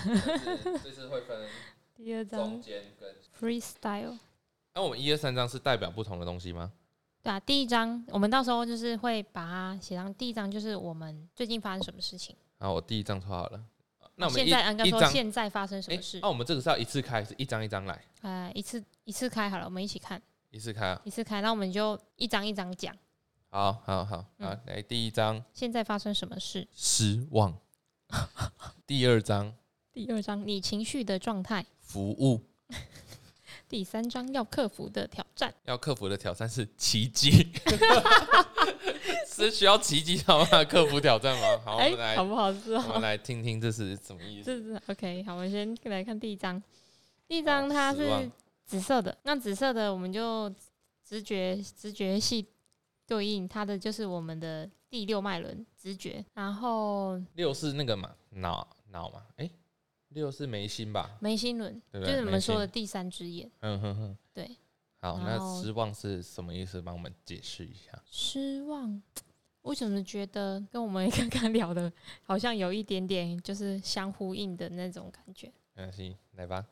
但是这次会分 [laughs] 第二章中张间跟。freestyle。那我们一二三章是代表不同的东西吗？对啊，第一章我们到时候就是会把它写上。第一章就是我们最近发生什么事情。好，我第一章抽好了。那我们现在应该一张，说现在发生什哎么事那？我们这个是要一次开，是一张一张来，呃，一次一次开好了，我们一起看，一次开啊。一次开，那我们就一张一张讲。好好好，嗯好，来第一张现在发生什么事？失望，第二张 [laughs] 第二章你情绪的状态，服务，[laughs] 第三章要克服的挑战。要克服的挑战是奇迹，[laughs] 是需要奇迹才有办法克服挑战吗？好，我哎、们来好不好吃我们哦？来听听这是什么意思。这是 OK。好，我们先来看第一张。第一张它是紫色的，那紫色的我们就直觉直觉系对应它的就是我们的第六脉轮直觉，然后六是那个嘛，脑脑嘛，哎、六是眉心吧？眉心轮对？就是我们说的第三只眼。嗯哼哼，对。好，那失望是什么意思？帮我们解释一下。失望，我怎么觉得跟我们 [laughs] 刚刚聊的好像有一点点就是相呼应的那种感觉。没关系，来吧。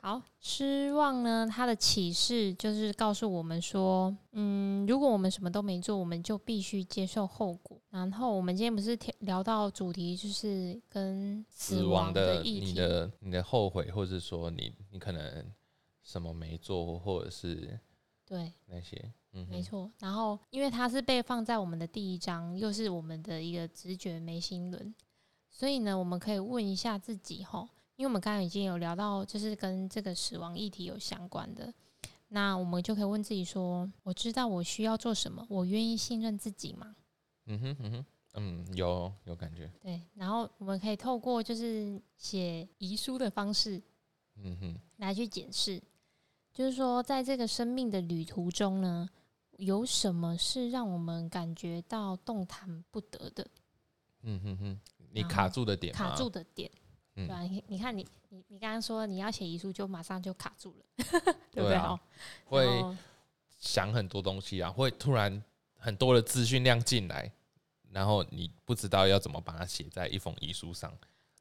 好，失望呢，它的启示就是告诉我们说，嗯，如果我们什么都没做，我们就必须接受后果。然后我们今天不是聊聊到主题，就是跟死亡的你的你的后悔，或者说你你可能什么没做，或者是对，那些，嗯，没错。然后因为它是被放在我们的第一章，又是我们的一个直觉眉心轮，所以呢，我们可以问一下自己吼，因为我们刚刚已经有聊到，就是跟这个死亡议题有相关的，那我们就可以问自己说：我知道我需要做什么，我愿意信任自己吗？嗯哼嗯哼，嗯，有有感觉，对，然后我们可以透过就是写遗书的方式嗯哼，来去检视，就是说在这个生命的旅途中呢，有什么是让我们感觉到动弹不得的？嗯哼哼，你卡住的点，卡住的点。嗯对吧、你你看你你你刚刚说你要写遗书，就马上就卡住了，[laughs] 对不对？会想很多东西啊，会突然很多的资讯量进来，然后你不知道要怎么把它写在一封遗书上。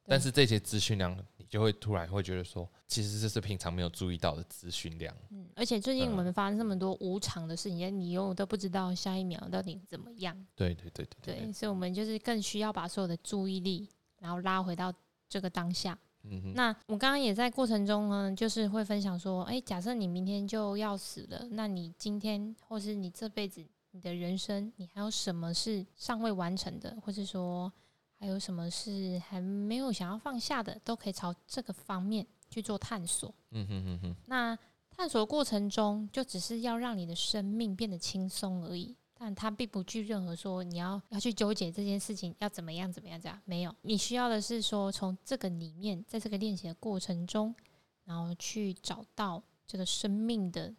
但是这些资讯量，你就会突然会觉得说，其实这是平常没有注意到的资讯量。嗯，而且最近嗯我们发生这么多无常的事情，你永远都不知道下一秒到底怎么样。对对对对对，所以我们就是更需要把所有的注意力，然后拉回到这个当下。嗯哼，那我刚刚也在过程中呢，就是会分享说，诶，假设你明天就要死了，那你今天或是你这辈子你的人生，你还有什么是尚未完成的，或是说还有什么是还没有想要放下的，都可以朝这个方面去做探索。嗯哼哼哼，那探索过程中，就只是要让你的生命变得轻松而已，但它并不具任何说你要要去纠结这件事情要怎么样怎么样这样，没有。你需要的是说，从这个里面，在这个练习的过程中，然后去找到这个生命的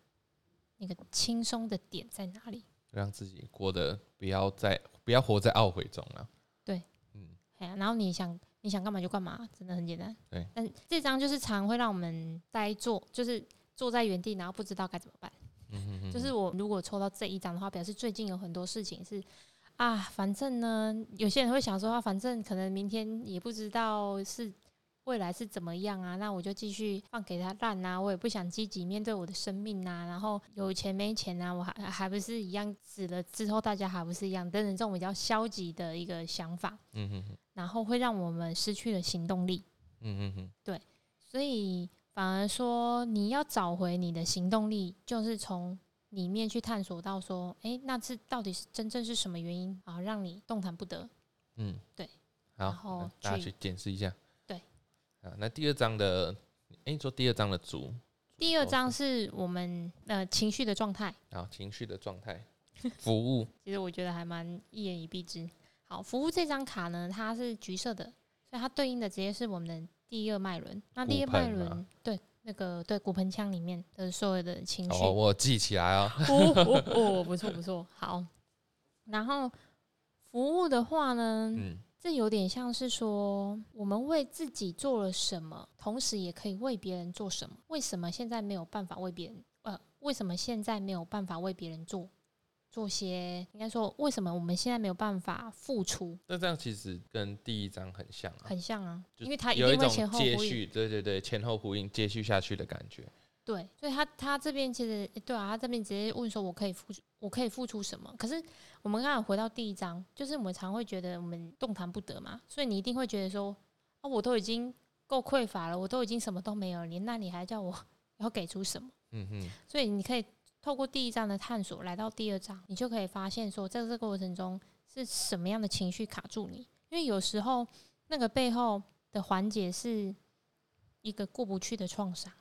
那个轻松的点在哪里。让自己过得不要再不要活在懊悔中了。对，嗯哎呀，然后你想你想干嘛就干嘛，真的很简单。对，但这张就是常会让我们呆坐，就是坐在原地，然后不知道该怎么办。嗯哼哼，就是我如果抽到这一张的话，表示最近有很多事情是啊，反正呢，有些人会想说啊，反正可能明天也不知道是未来是怎么样啊，那我就继续放给他烂啊，我也不想积极面对我的生命啊，然后有钱没钱啊，我还还不是一样死了之后大家还不是一样，等等这种比较消极的一个想法，嗯哼哼，然后会让我们失去了行动力。嗯嗯嗯，对，所以反而说，你要找回你的行动力，就是从里面去探索到说，哎，那是到底是真正是什么原因啊，让你动弹不得？嗯，对。好然后大家去检视一下。对。啊，那第二章的，哎、你说第二章的主，第二章是我们呃情绪的状态，然后情绪的状态，服务，[laughs] 其实我觉得还蛮一言以蔽之。好，服务这张卡呢，它是橘色的，所以它对应的直接是我们的第二脉轮。那第二脉轮，对那个对骨盆腔里面的所有的情绪，哦，我记起来哦。哦哦哦，不错不错，好。然后服务的话呢，嗯这有点像是说，我们为自己做了什么，同时也可以为别人做什么。为什么现在没有办法为别人？呃，为什么现在没有办法为别人做做些？应该说，为什么我们现在没有办法付出？那这样其实跟第一章很像啊，很像啊，因为它一有一种定会前后呼应。接续，对对对，前后呼应，接续下去的感觉。对，所以他他这边其实对啊，他这边直接问说，我可以付出，我可以付出什么？可是我们刚才回到第一章，就是我们常会觉得我们动弹不得嘛，所以你一定会觉得说，啊，我都已经够匮乏了，我都已经什么都没有了，你那你还叫我 [laughs] 要给出什么？嗯哼，所以你可以透过第一章的探索，来到第二章，你就可以发现说，在这个过程中是什么样的情绪卡住你？因为有时候那个背后的环节是一个过不去的创伤。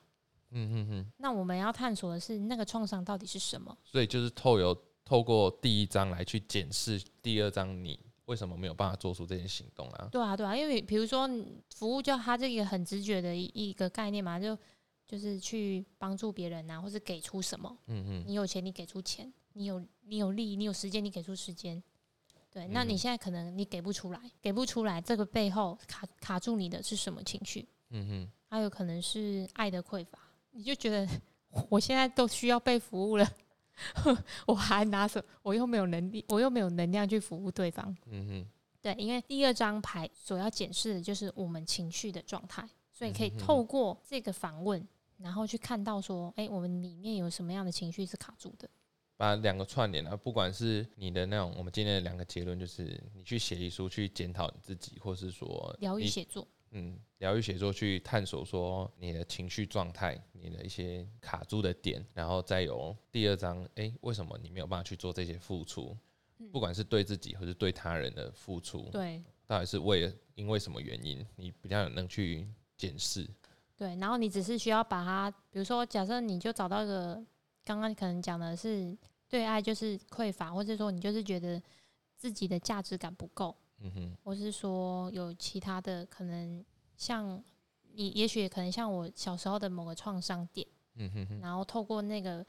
嗯嗯嗯，那我们要探索的是那个创伤到底是什么？所以就是透由透过第一章来去检视第二章你为什么没有办法做出这些行动啊？对啊，对啊，因为比如说服务，就它这个很直觉的一一个概念嘛，就就是去帮助别人啊，或是给出什么。嗯嗯，你有钱，你给出钱；你有你有力，你有时间，你给出时间。对，那嗯你现在可能你给不出来，给不出来，这个背后卡卡住你的是什么情绪？嗯哼，还有可能是爱的匮乏，你就觉得 [laughs] 我现在都需要被服务了，[laughs] 我还拿什么？我又没有能力，我又没有能量去服务对方。嗯哼，对，因为第二张牌所要检视的就是我们情绪的状态，所以可以透过这个访问，然后去看到说，哎、我们里面有什么样的情绪是卡住的。把两个串联啊，不管是你的那种，我们今天的两个结论就是，你去写一书去检讨你自己，或是说疗愈你写作，嗯，疗愈写作去探索说你的情绪状态，你的一些卡住的点，然后再有第二章，诶，为什么你没有办法去做这些付出？不管是对自己或是对他人的付出，对到底是为了因为什么原因？你比较能去检视。对，然后你只是需要把它，比如说，假设你就找到一个刚刚可能讲的是对爱就是匮乏，或者说你就是觉得自己的价值感不够，嗯哼，或是说有其他的可能，像你也许也可能像我小时候的某个创伤点，嗯哼哼，然后透过那个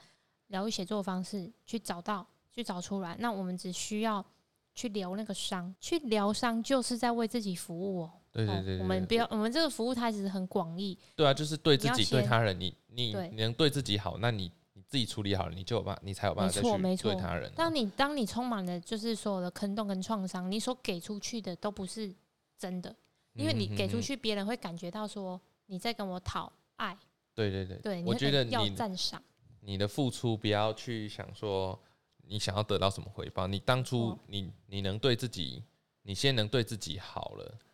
疗愈写作方式去找到、去找出来。那我们只需要去疗那个伤，去疗伤就是在为自己服务哦。哦对对对我们不要，我们这个服务它其实很广义，对啊，就是对自己对他人，你你你能对自己好，那你你自己处理好了，你就有办法，你才有办法再去对他人。啊。当你当你充满了就是所有的坑洞跟创伤，你所给出去的都不是真的，因为你给出去，别人会感觉到说你在跟我讨爱，对对对，对，我觉得要赞赏，你的付出不要去想说你想要得到什么回报，你当初你你能对自己，你先能对自己好了，你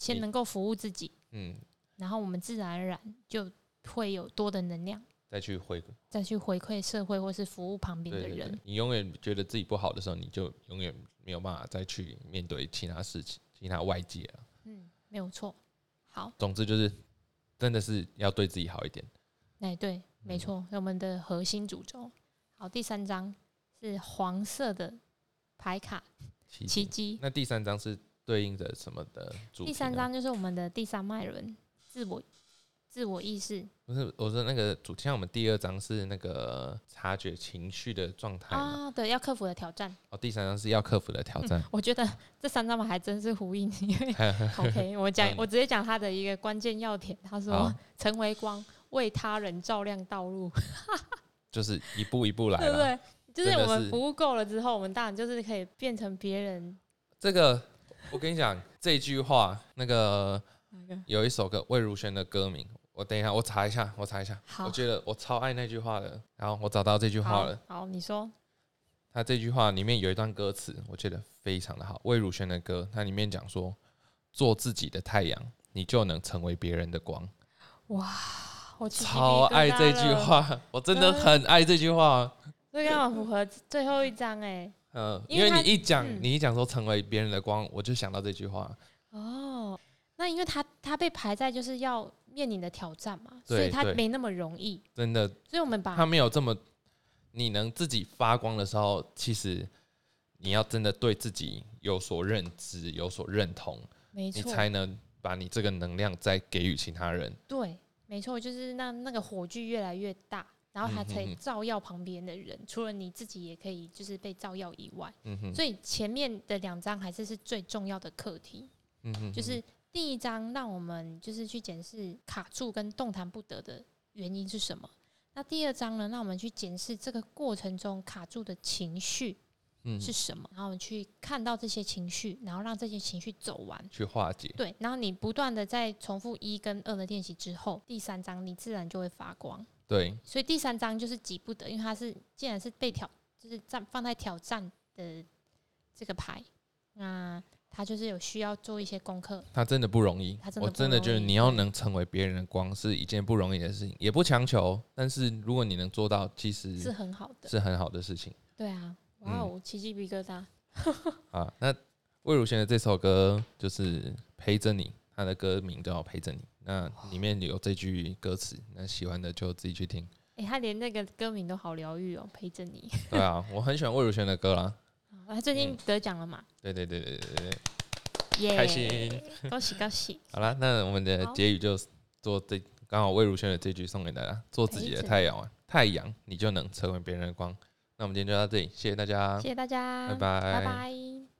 先能够服务自己，嗯，然后我们自然而然就会有多的能量再去回再去回馈社会或是服务旁边的人。，你永远觉得自己不好的时候，你就永远没有办法再去面对其他事情、其他外界了。嗯，没有错。好，总之就是，真的是要对自己好一点。哎，对，没嗯错，我们的核心主轴。好，第三章是黄色的牌卡奇迹。那第三章是对应着什么的主题？第三章就是我们的第三脉轮，自我自我意识不是我说那个主题，像我们第二章是那个察觉情绪的状态嘛，啊，对，要克服的挑战。哦，第三章是要克服的挑战。我觉得这三章还真是呼应，因为 [laughs] OK，我讲嗯我直接讲他的一个关键要点，他说成为光，为他人照亮道路，[laughs] 就是一步一步来对不。对？就是我们服务够了之后，我们当然就是可以变成别人这个我跟你讲，这句话那个有一首歌魏如萱的歌名，我等一下我查一下，我查一下。好我觉得我超爱那句话的，然后我找到这句话了。好，你说他这句话里面有一段歌词，我觉得非常的好。魏如萱的歌，它里面讲说：“做自己的太阳，你就能成为别人的光。哇，我”超爱这句了，话，我真的很爱这句话。这刚好符合最后一章哎。嗯，因为你一讲，嗯你一讲说成为别人的光，我就想到这句话。哦，那因为他他被排在就是要面临的挑战嘛，所以他没那么容易，真的，所以我们把他没有这么，你能自己发光的时候，其实你要真的对自己有所认知、有所认同，没错，你才能把你这个能量再给予其他人。对，没错，就是那那个火炬越来越大，然后它才照耀旁边的人，除了你自己也可以就是被照耀以外，嗯，所以前面的两章还是是最重要的课题，嗯哼，就是第一章让我们就是去检视卡住跟动弹不得的原因是什么。那第二章呢，让我们去检视这个过程中卡住的情绪嗯是什么，然后我们去看到这些情绪，然后让这些情绪走完。去化解。对，然后你不断的在重复一跟二的练习之后，第三章你自然就会发光。对，所以第三章就是急不得，因为它是既然是被挑，就是站放在挑战的这个牌，那他就是有需要做一些功课。他真的不容易他，真的我真的觉得你要能成为别人的光是一件不容易的事情，也不强求，但是如果你能做到，其实是很好的，是很好的事情对啊，哇哦，起鸡皮疙瘩，[laughs] 啊。那魏如萱的这首歌就是陪着你，她的歌名叫陪着你。那里面有这句歌词，那喜欢的就自己去听。[laughs] 诶，他连那个歌名都好疗愈哦，陪着你。[laughs] 对啊，我很喜欢魏如萱的歌啦。他最近得奖了嘛？对对对对对对，耶、嗯开心！恭喜恭喜！[laughs] 好了，那我们的好结语就做这刚好魏如萱的这句送给大家：做自己的太阳啊，太阳你就能成为别人的光。那我们今天就到这里，谢谢大家，谢谢大家，拜拜拜拜